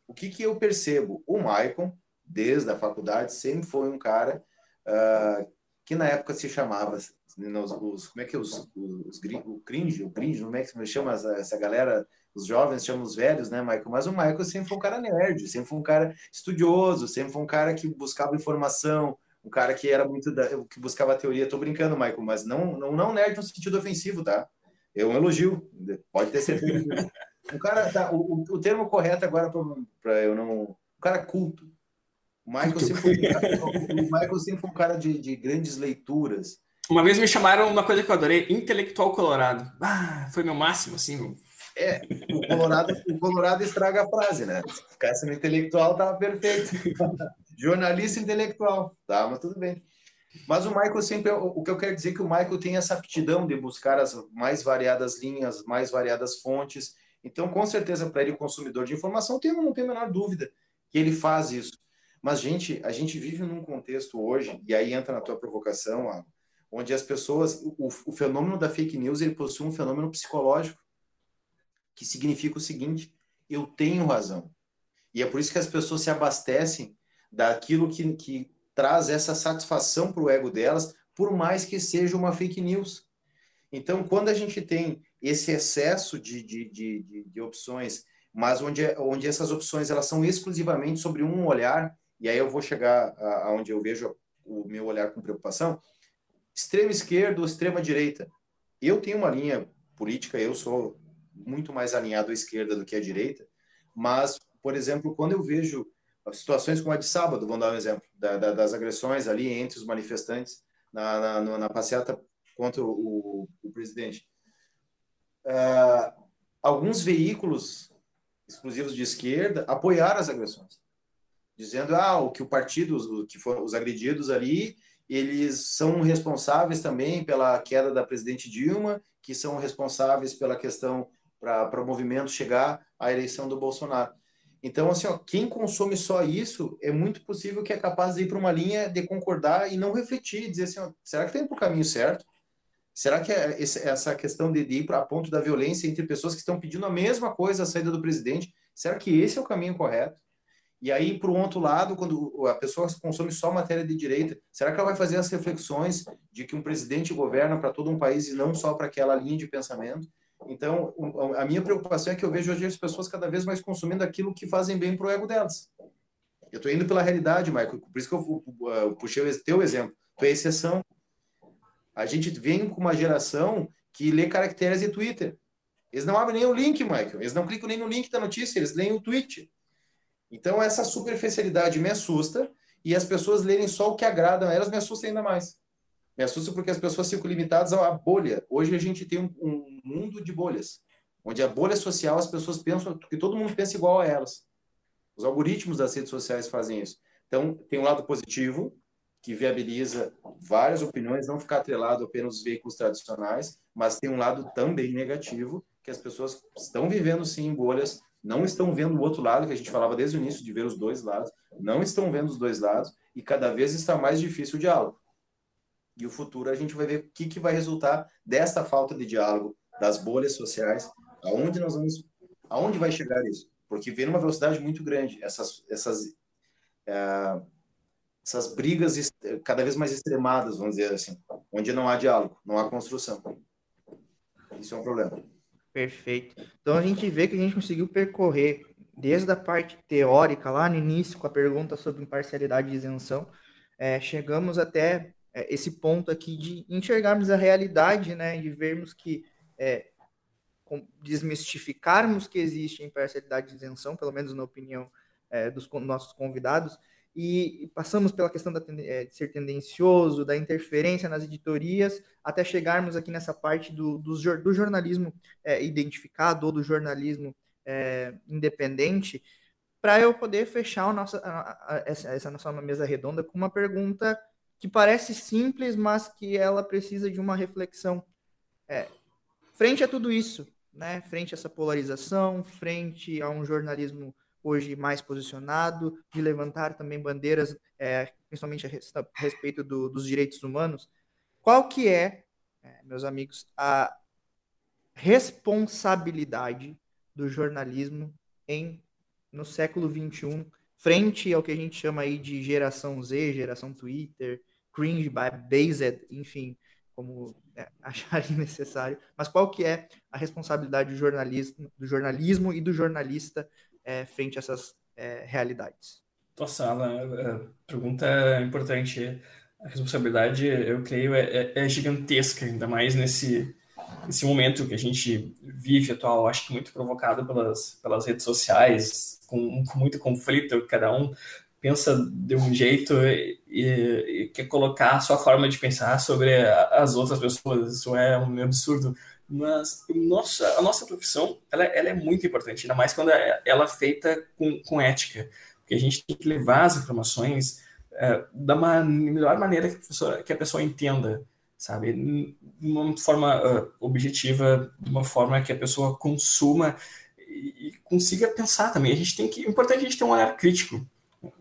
O que, que eu percebo? O Maicon, desde a faculdade, sempre foi um cara uh, que na época se chamava os, os, como é que é os, os, o cringe, o cringe, como é que se chama essa, essa galera, os jovens chamam os velhos, né, Michael? Mas o Michael sempre foi um cara nerd, sempre foi um cara estudioso, sempre foi um cara que buscava informação, um cara que era muito da, que buscava teoria. Tô brincando, Michael, mas não não não nerd no sentido ofensivo, tá? É um elogio, pode ter certeza. o cara, tá, o, o termo correto agora para eu não. O cara culto. O Michael sempre foi, o Michael sempre foi um cara de, de grandes leituras. Uma vez me chamaram uma coisa que eu adorei, intelectual colorado. Ah, foi meu máximo, assim. É, o Colorado, o Colorado estraga a frase, né? Se ficasse no intelectual, tava perfeito. Jornalista intelectual, tá? Mas tudo bem. Mas o Michael sempre, o que eu quero dizer é que o Michael tem essa aptidão de buscar as mais variadas linhas, mais variadas fontes, Então, com certeza, para ele, consumidor de informação, tem, não tem a menor dúvida que ele faz isso. Mas, gente, a gente vive num contexto hoje, e aí entra na tua provocação, onde as pessoas, o, o fenômeno da fake news, ele possui um fenômeno psicológico, que significa o seguinte, eu tenho razão. E é por isso que as pessoas se abastecem daquilo que, que traz essa satisfação para o ego delas, por mais que seja uma fake news. Então, quando a gente tem esse excesso de, de, de, de, opções, mas onde, onde essas opções elas são exclusivamente sobre um olhar, e aí eu vou chegar aonde eu vejo o meu olhar com preocupação, extrema esquerda ou extrema direita. Eu tenho uma linha política, eu sou muito mais alinhado à esquerda do que à direita, mas, por exemplo, quando eu vejo situações como a de sábado, vamos dar um exemplo, da, da, das agressões ali entre os manifestantes na, na, na passeata contra o, o presidente. Uh, alguns veículos exclusivos de esquerda apoiaram as agressões, dizendo ah, o que o partido, o que foram os agredidos ali, eles são responsáveis também pela queda da presidente Dilma, que são responsáveis pela questão para o movimento chegar à eleição do Bolsonaro. Então, assim, ó, quem consome só isso, é muito possível que é capaz de ir para uma linha de concordar e não refletir, dizer assim, ó, será que está indo para o caminho certo? Será que é essa questão de ir para ponto da violência entre pessoas que estão pedindo a mesma coisa a saída do presidente, será que esse é o caminho correto? E aí, por um outro lado, quando a pessoa consome só matéria de direita, será que ela vai fazer as reflexões de que um presidente governa para todo um país e não só para aquela linha de pensamento? Então, a minha preocupação é que eu vejo hoje as pessoas cada vez mais consumindo aquilo que fazem bem para o ego delas. Eu estou indo pela realidade, Michael, por isso que eu puxei o teu exemplo. Tu é exceção. A gente vem com uma geração que lê caracteres de Twitter. Eles não abrem nem o link, Michael. Eles não clicam nem no link da notícia, eles leem o tweet. Então, essa superficialidade me assusta e as pessoas lerem só o que agrada a elas me assusta ainda mais. Me assusta porque as pessoas ficam limitadas à bolha. Hoje a gente tem um, um mundo de bolhas, onde a bolha social as pessoas pensam que todo mundo pensa igual a elas. Os algoritmos das redes sociais fazem isso. Então, tem um lado positivo, que viabiliza várias opiniões, não ficar atrelado apenas aos veículos tradicionais, mas tem um lado também negativo, que as pessoas estão vivendo sim em bolhas, não estão vendo o outro lado, que a gente falava desde o início, de ver os dois lados, não estão vendo os dois lados, e cada vez está mais difícil o diálogo. E o futuro a gente vai ver o que, que vai resultar dessa falta de diálogo, das bolhas sociais, aonde nós vamos, aonde vai chegar isso? Porque vem numa velocidade muito grande essas essas é, essas brigas cada vez mais extremadas, vamos dizer assim, onde não há diálogo, não há construção. Isso é um problema. Perfeito. Então a gente vê que a gente conseguiu percorrer desde a parte teórica lá no início com a pergunta sobre imparcialidade e isenção, é, chegamos até é, esse ponto aqui de enxergarmos a realidade, né, de vermos que é, desmistificarmos que existe imparcialidade e isenção, pelo menos na opinião é, dos nossos convidados, e passamos pela questão da, é, de ser tendencioso, da interferência nas editorias, até chegarmos aqui nessa parte do, do, do jornalismo é, identificado ou do jornalismo é, independente, para eu poder fechar a nossa, a, a, essa, essa nossa mesa redonda com uma pergunta que parece simples, mas que ela precisa de uma reflexão. É, frente a tudo isso, né, frente a essa polarização, frente a um jornalismo hoje mais posicionado, de levantar também bandeiras, é, principalmente a, respeito do, dos direitos humanos. Qual que é, é, meus amigos, a responsabilidade do jornalismo em no século 21, frente ao que a gente chama aí de geração Z, geração Twitter, cringe based, enfim, como é, acharem necessário. Mas qual que é a responsabilidade do jornalismo, do jornalismo e do jornalista é, frente a essas é, realidades? Nossa, Alan, a pergunta é importante. A responsabilidade, eu creio, é, é, é gigantesca, ainda mais nesse, nesse momento que a gente vive atual, acho que muito provocado pelas, pelas redes sociais, com, com muito conflito, cada um pensa de um jeito e, e, quer colocar a sua forma de pensar sobre as outras pessoas. Isso é um absurdo. Mas nossa, a nossa profissão ela, ela é muito importante, ainda mais quando é, ela é feita com, com ética. Porque a gente tem que levar as informações é, da melhor maneira que a pessoa, que a pessoa entenda, sabe? De uma forma uh, objetiva, de uma forma que a pessoa consuma e, e, consiga pensar também. A gente tem que, é importante a gente ter um olhar crítico,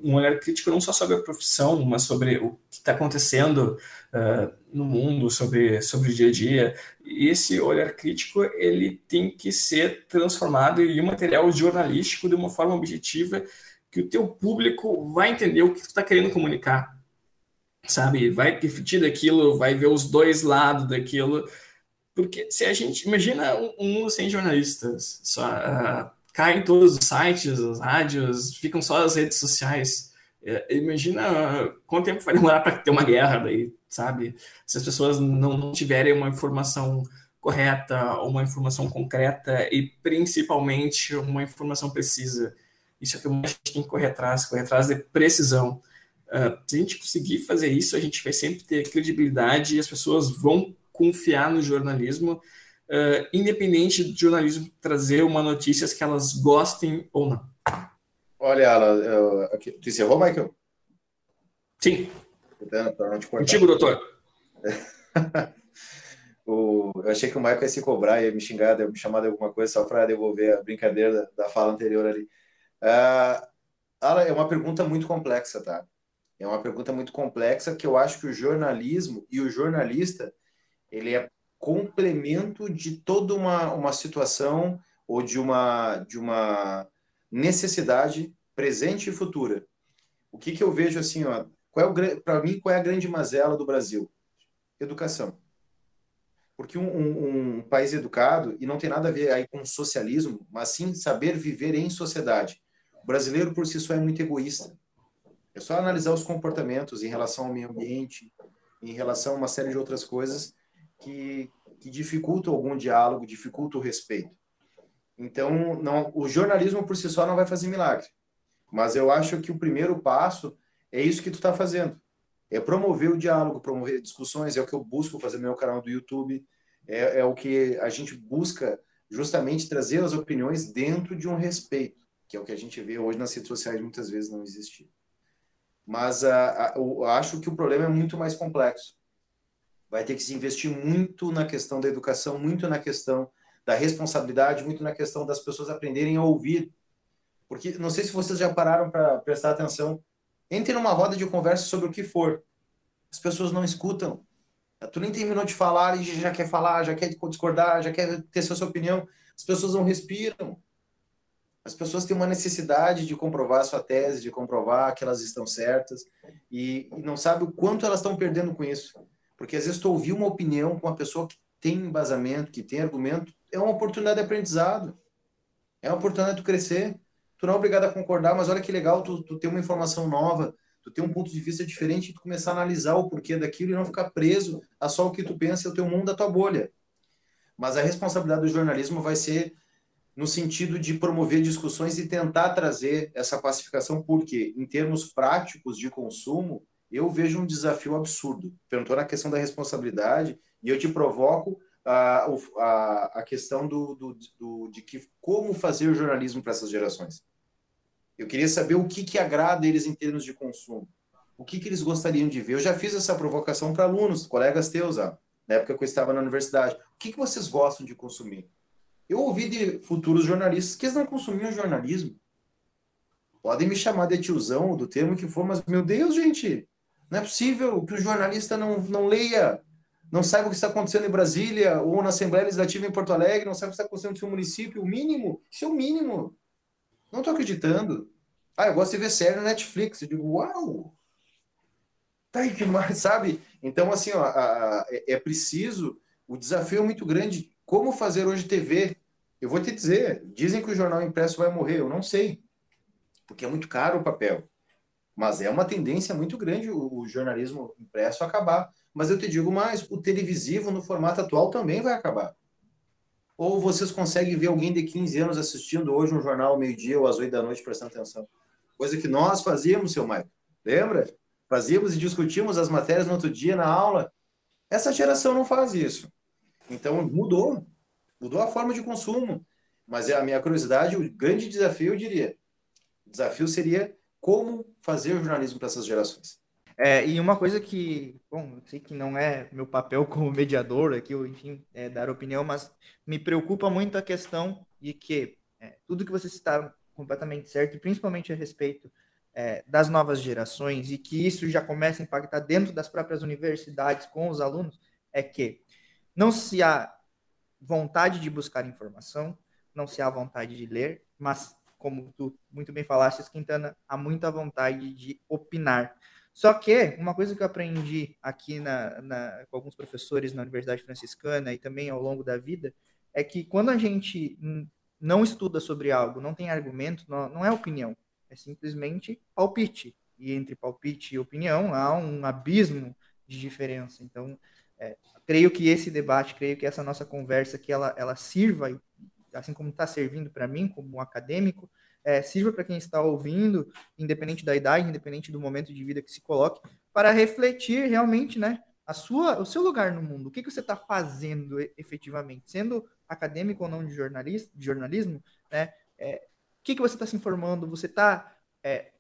um olhar crítico não só sobre a profissão, mas sobre o que está acontecendo uh, no mundo, sobre, sobre o dia a dia. E esse olhar crítico ele tem que ser transformado em um material jornalístico de uma forma objetiva que o teu público vai entender o que tu está querendo comunicar, sabe? Vai refletir daquilo, vai ver os dois lados daquilo, porque se a gente imagina um, mundo sem jornalistas, só uh, caem todos os sites, as rádios, ficam só as redes sociais. Uh, imagina quanto tempo vai demorar para ter uma guerra daí, sabe? Se as pessoas não, não tiverem uma informação correta, uma informação concreta e principalmente uma informação precisa. Isso é que a gente tem que correr atrás, correr atrás de precisão. Uh, se a gente conseguir fazer isso, a gente vai sempre ter credibilidade e as pessoas vão confiar no jornalismo, uh, independente do jornalismo trazer uma notícia que elas gostem ou não. Olha, Alan, aqui, tu encerrou, Michael? Sim. Contigo, doutor. o, eu achei que o Michael ia se cobrar, ia me xingar, ia me chamar de alguma coisa só para devolver a brincadeira da, da, fala anterior ali. Uh, Alan, é uma pergunta muito complexa, tá? É uma pergunta muito complexa que eu acho que o jornalismo e o jornalista ele é complemento de toda uma, uma situação ou de uma, de uma necessidade presente e futura. O que, que eu vejo assim, ó, qual é para mim, qual é a grande mazela do Brasil? Educação. Porque um, um, um, país educado, e não tem nada a ver aí com socialismo, mas sim saber viver em sociedade. O brasileiro, por si só, é muito egoísta. É só analisar os comportamentos em relação ao meio ambiente, em relação a uma série de outras coisas, que, que dificultam algum diálogo, dificultam o respeito. Então, não, o jornalismo por si só não vai fazer milagre. Mas eu acho que o primeiro passo é isso que tu está fazendo. É promover o diálogo, promover discussões, é o que eu busco fazer no meu canal do YouTube, é, é o que a gente busca justamente trazer as opiniões dentro de um respeito, que é o que a gente vê hoje nas redes sociais muitas vezes não existir. Mas a, a, eu acho que o problema é muito mais complexo vai ter que se investir muito na questão da educação, muito na questão da responsabilidade, muito na questão das pessoas aprenderem a ouvir. Porque não sei se vocês já pararam para prestar atenção. Entre numa roda de conversa sobre o que for. As pessoas não escutam. Tu nem terminou de falar e já quer falar, já quer discordar, já quer ter sua opinião. As pessoas não respiram. As pessoas têm uma necessidade de comprovar sua tese, de comprovar que elas estão certas e, e não sabe o quanto elas estão perdendo com isso. Porque às vezes tu ouvir uma opinião com uma pessoa que tem embasamento, que tem argumento, é uma oportunidade de aprendizado. É uma oportunidade de tu crescer. Tu não é obrigado a concordar, mas olha que legal tu, tu ter uma informação nova, tu ter um ponto de vista diferente e tu começar a analisar o porquê daquilo e não ficar preso a só o que tu pensa e o teu mundo, a tua bolha. Mas a responsabilidade do jornalismo vai ser no sentido de promover discussões e tentar trazer essa pacificação, porque em termos práticos de consumo, eu vejo um desafio absurdo. Perguntou na questão da responsabilidade e eu te provoco a, a, a questão do, do, do, de que como fazer o jornalismo para essas gerações. Eu queria saber o que, que agrada eles em termos de consumo. O que, que eles gostariam de ver. Eu já fiz essa provocação para alunos, colegas teus, ó, na época que eu estava na universidade. O que, que vocês gostam de consumir? Eu ouvi de futuros jornalistas que eles não consumiam jornalismo. Podem me chamar de tiozão, do termo que for, mas, meu Deus, gente, não é possível que o jornalista não, não leia, não saiba o que está acontecendo em Brasília ou na Assembleia Legislativa em Porto Alegre, não saiba o que está acontecendo no seu município. O mínimo, isso é o mínimo. Não estou acreditando. Ah, eu gosto de ver série na Netflix. Eu digo, uau! Tá aí que mais, sabe? Então, assim, ó, a, a, é preciso, o desafio é muito grande. Como fazer hoje TV? Eu vou te dizer, dizem que o jornal impresso vai morrer, eu não sei. Porque é muito caro o papel. Mas é uma tendência muito grande o, jornalismo impresso acabar. Mas eu te digo mais, o televisivo no formato atual também vai acabar. Ou vocês conseguem ver alguém de 15 anos assistindo hoje um jornal ao meio-dia ou às 8 da noite prestando atenção? Coisa que nós fazíamos, seu Maicon. Lembra? Fazíamos e discutíamos as matérias no outro dia na aula. Essa geração não faz isso. Então mudou. Mudou a forma de consumo. Mas é a minha curiosidade, o grande desafio, eu diria. O desafio seria como fazer jornalismo para essas gerações. É, e uma coisa que, bom, eu sei que não é meu papel como mediador aqui, ou enfim, é, dar opinião, mas me preocupa muito a questão de que é, tudo que você está completamente certo, e principalmente a respeito é, das novas gerações, e que isso já começa a impactar dentro das próprias universidades com os alunos, é que não se há vontade de buscar informação, não se há vontade de ler, mas, como tu muito bem falaste, Quintana, há muita vontade de opinar. Só que uma coisa que eu aprendi aqui na, na, com alguns professores na Universidade Franciscana e também ao longo da vida é que quando a gente não estuda sobre algo, não tem argumento, não, não é opinião, é simplesmente palpite. E entre palpite e opinião há um abismo de diferença. Então, é, creio que esse debate, creio que essa nossa conversa que ela, ela sirva, assim como está servindo para mim como um acadêmico, é, sirva para quem está ouvindo, independente da idade, independente do momento de vida que se coloque, para refletir realmente, né, a sua, o seu lugar no mundo. O que, que você está fazendo efetivamente, sendo acadêmico ou não de, jornalista, de jornalismo, né? É, o que, que você está se informando? Você está é,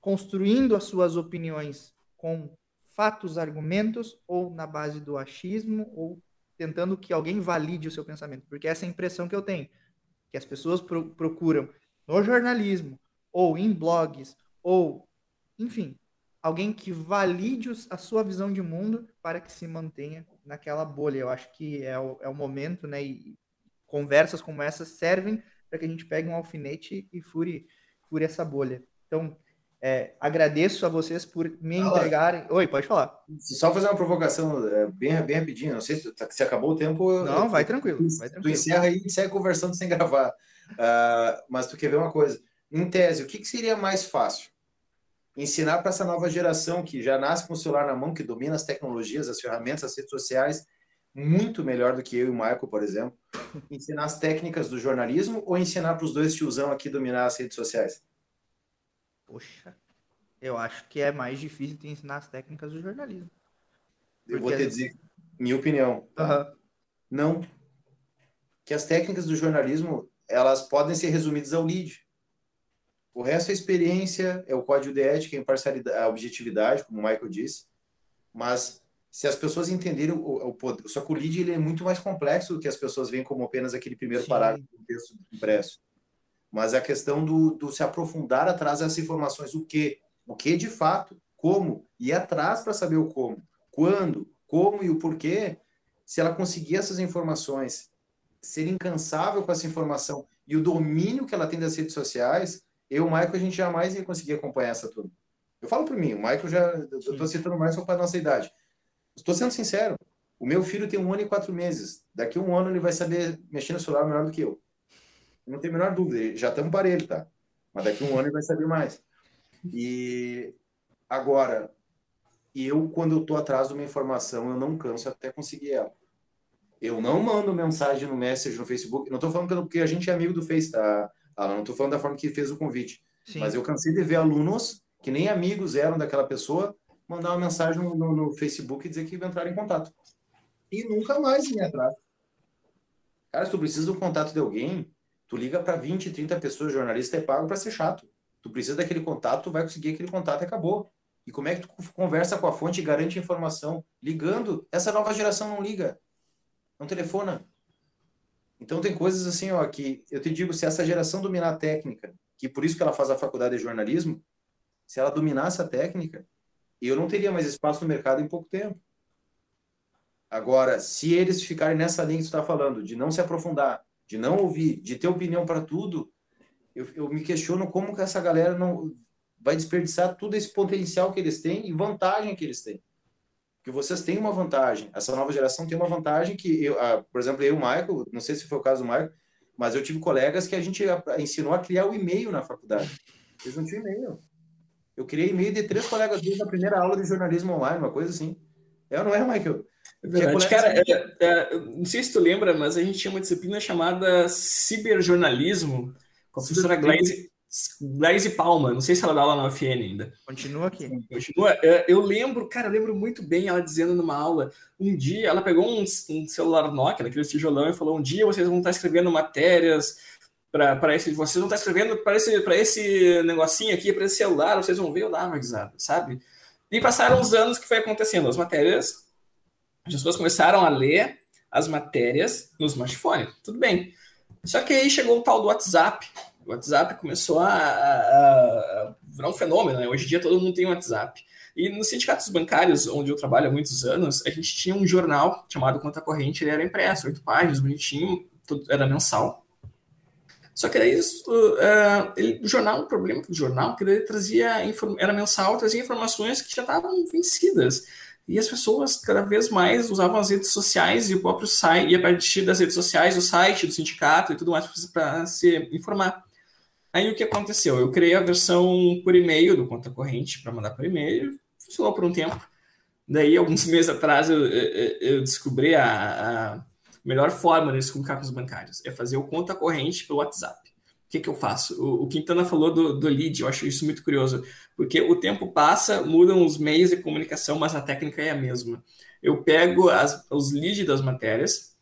construindo as suas opiniões com fatos, argumentos, ou na base do achismo, ou tentando que alguém valide o seu pensamento? Porque essa é a impressão que eu tenho, que as pessoas pro, procuram no jornalismo, ou em blogs, ou, enfim, alguém que valide a sua visão de mundo para que se mantenha naquela bolha. Eu acho que é o, é o momento, né? E conversas como essa servem para que a gente pegue um alfinete e fure, fure essa bolha. Então, é, agradeço a vocês por me entregarem. Oi, pode falar. Só fazer uma provocação é, bem, bem rapidinho. Não sei se, se acabou o tempo. Não, vai tranquilo. Vai tranquilo. Tu encerra aí e segue conversando sem gravar. Uh, mas tu quer ver uma coisa? Em tese, o que, que seria mais fácil? Ensinar para essa nova geração que já nasce com o celular na mão, que domina as tecnologias, as ferramentas, as redes sociais, muito melhor do que eu e o Michael, por exemplo. Ensinar as técnicas do jornalismo ou ensinar para os dois tiozão aqui dominar as redes sociais? Poxa, eu acho que é mais difícil de ensinar as técnicas do jornalismo. Eu vou te dizer minha opinião. Tá? Uhum. Não. Que as técnicas do jornalismo elas podem ser resumidas ao lead. O resto é experiência, é o código de ética, a imparcialidade, a objetividade, como o Michael disse. Mas se as pessoas entenderem o, o poder, só que o lead ele é muito mais complexo do que as pessoas veem como apenas aquele primeiro Sim. parágrafo do texto impresso. Mas a questão do, do se aprofundar atrás dessas informações, o que, o que de fato, como, ir atrás para saber o como, quando, como e o porquê, se ela conseguir essas informações ser incansável com essa informação e o domínio que ela tem das redes sociais, eu e Michael, a gente jamais ia conseguir acompanhar essa turma. Eu falo por mim, o Michael já. Eu estou citando mais só para a nossa idade. Estou sendo sincero. O meu filho tem um ano e quatro meses. Daqui a um ano ele vai saber mexer no celular melhor do que eu. Não tem a menor dúvida. Já estamos para ele, tá? Mas daqui a um ano ele vai saber mais. E agora, eu, quando eu estou atrás de uma informação, eu não canso até conseguir ela. Eu não mando mensagem no Messenger, no Facebook. Não estou falando porque a gente é amigo do Face, tá? Ah, não estou falando da forma que fez o convite. Sim. Mas eu cansei de ver alunos que nem amigos eram daquela pessoa mandar uma mensagem no, no, no Facebook e dizer que iam entrar em contato. E nunca mais me atrás. Cara, se tu precisa do contato de alguém, tu liga para 20, 30 pessoas, jornalista é pago para ser chato. Tu precisa daquele contato, tu vai conseguir aquele contato e acabou. E como é que tu conversa com a fonte e garante informação? Ligando. Essa nova geração não liga não telefona. Então tem coisas assim, ó, que eu te digo, se essa geração dominar a técnica, que por isso que ela faz a faculdade de jornalismo, se ela dominasse a técnica, eu não teria mais espaço no mercado em pouco tempo. Agora, se eles ficarem nessa linha que tu está falando, de não se aprofundar, de não ouvir, de ter opinião para tudo, eu, eu me questiono como que essa galera não vai desperdiçar todo esse potencial que eles têm e vantagem que eles têm que vocês têm uma vantagem. Essa nova geração tem uma vantagem que, eu, por exemplo, eu Michael, não sei se foi o caso do Michael, mas eu tive colegas que a gente ensinou a criar o e-mail na faculdade. Eles não tinham e-mail. Eu criei e-mail de três colegas desde a primeira aula de jornalismo online, uma coisa assim. É ou não é, Michael? É verdade, cara, é, é, não sei se tu lembra, mas a gente tinha uma disciplina chamada ciberjornalismo, com a professora Glaze, Palma, não sei se ela dá lá na UFN ainda. Continua aqui. Continua. É, eu lembro, cara, eu lembro muito bem ela dizendo numa aula, um dia, ela pegou um, um celular Nokia, aquele tijolão, e falou, um dia vocês vão estar escrevendo matérias para esse, vocês vão estar escrevendo para esse, esse negocinho aqui, para esse celular, vocês vão ver, dava risada, sabe? E passaram os anos que foi acontecendo, as matérias, as pessoas começaram a ler as matérias no smartphone, tudo bem. Só que aí chegou o tal do WhatsApp. O WhatsApp começou a, a, a virar um fenômeno, né? Hoje em dia todo mundo tem WhatsApp. E nos sindicatos bancários, onde eu trabalho há muitos anos, a gente tinha um jornal chamado Conta Corrente, ele era impresso, oito páginas, bonitinho, tudo, era mensal. Só que daí isso, uh, ele, o jornal, o problema do jornal, que ele trazia, era mensal, trazia informações que já estavam vencidas. E as pessoas cada vez mais usavam as redes sociais e o próprio site, e a partir das redes sociais, o site do sindicato e tudo mais para se informar. Aí o que aconteceu? Eu criei a versão por e-mail do conta corrente para mandar por e-mail, funcionou por um tempo. Daí, alguns meses atrás, eu, eu, descobri a, a, melhor forma de se comunicar com os bancários: é fazer o conta corrente pelo WhatsApp. Que, que eu faço? O, o Quintana falou do, do lead, eu acho isso muito curioso, porque o tempo passa, mudam os meios de comunicação, mas a técnica é a mesma. Eu pego as, os leads das matérias,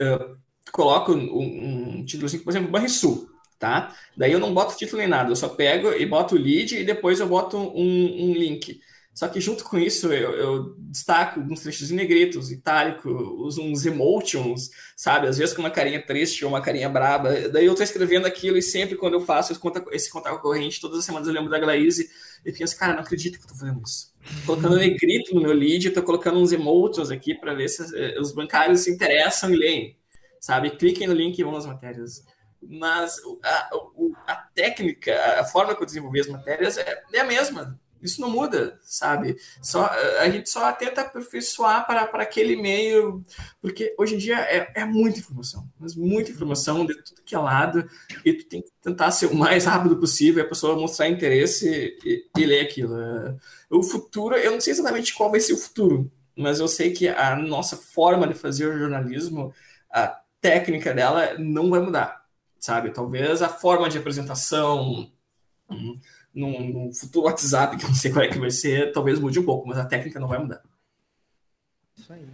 uh, coloco um, um título assim, por exemplo, Banrisul tá? Daí eu não boto título nem nada, eu só pego e boto o lead e depois eu boto um, um link. Só que junto com isso eu, eu destaco alguns trechos em negritos, itálico, uso uns emotions, sabe? Às vezes com uma carinha triste ou uma carinha braba. Daí eu tô escrevendo aquilo e sempre quando eu faço esse contato, esse corrente, todas as semanas eu lembro da Glaze e penso, cara, não acredito que eu tô fazendo isso. Tô colocando negrito no meu lead, tô colocando uns emotions aqui para ver se eh, os bancários se interessam e leem, sabe? Cliquem no link e vão nas matérias mas a, a, técnica, a forma que eu desenvolvi as matérias é, é, a mesma. Isso não muda, sabe? Só, a gente só tenta aperfeiçoar para, para aquele meio, porque hoje em dia é, é muita informação, mas muita informação de tudo que é lado, e tu tem que tentar ser o mais rápido possível, a pessoa mostrar interesse e, e ler aquilo. O futuro, eu não sei exatamente qual vai ser o futuro, mas eu sei que a nossa forma de fazer o jornalismo, a técnica dela não vai mudar sabe? Talvez a forma de apresentação hum, no, futuro WhatsApp, que não sei qual é que vai ser, talvez mude um pouco, mas a técnica não vai mudar. Isso aí.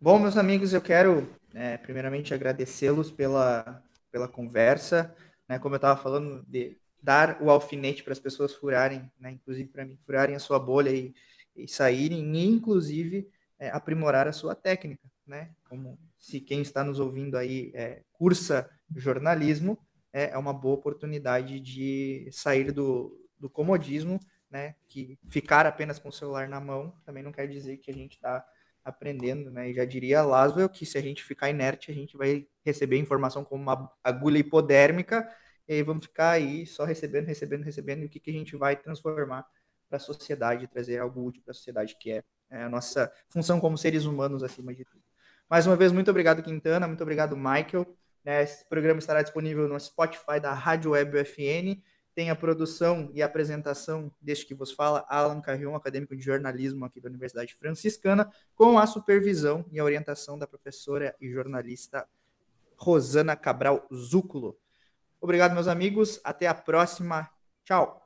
Bom, meus amigos, eu quero é, primeiramente agradecê-los pela, pela conversa, né? Como eu estava falando, de dar o alfinete para as pessoas furarem, né? Inclusive para mim, furarem a sua bolha e, e saírem, e inclusive é, aprimorar a sua técnica, né? Como se quem está nos ouvindo aí é, cursa jornalismo, é, é uma boa oportunidade de sair do, do comodismo, né? Que ficar apenas com o celular na mão também não quer dizer que a gente está aprendendo, né? E já diria Laszlo que se a gente ficar inerte, a gente vai receber informação como uma agulha hipodérmica e aí vamos ficar aí só recebendo, recebendo, recebendo, e o que, que a gente vai transformar para a sociedade, trazer algo útil para a sociedade, que é, é a nossa função como seres humanos acima de tudo. Mais uma vez, muito obrigado, Quintana. Muito obrigado, Michael. Né, esse programa estará disponível no Spotify da Rádio Web UFN. Tem a produção e a apresentação deste que vos fala, Alan Carrion, acadêmico de jornalismo aqui da Universidade Franciscana, com a supervisão e a orientação da professora e jornalista Rosana Cabral Zúculo. Obrigado, meus amigos. Até a próxima. Tchau.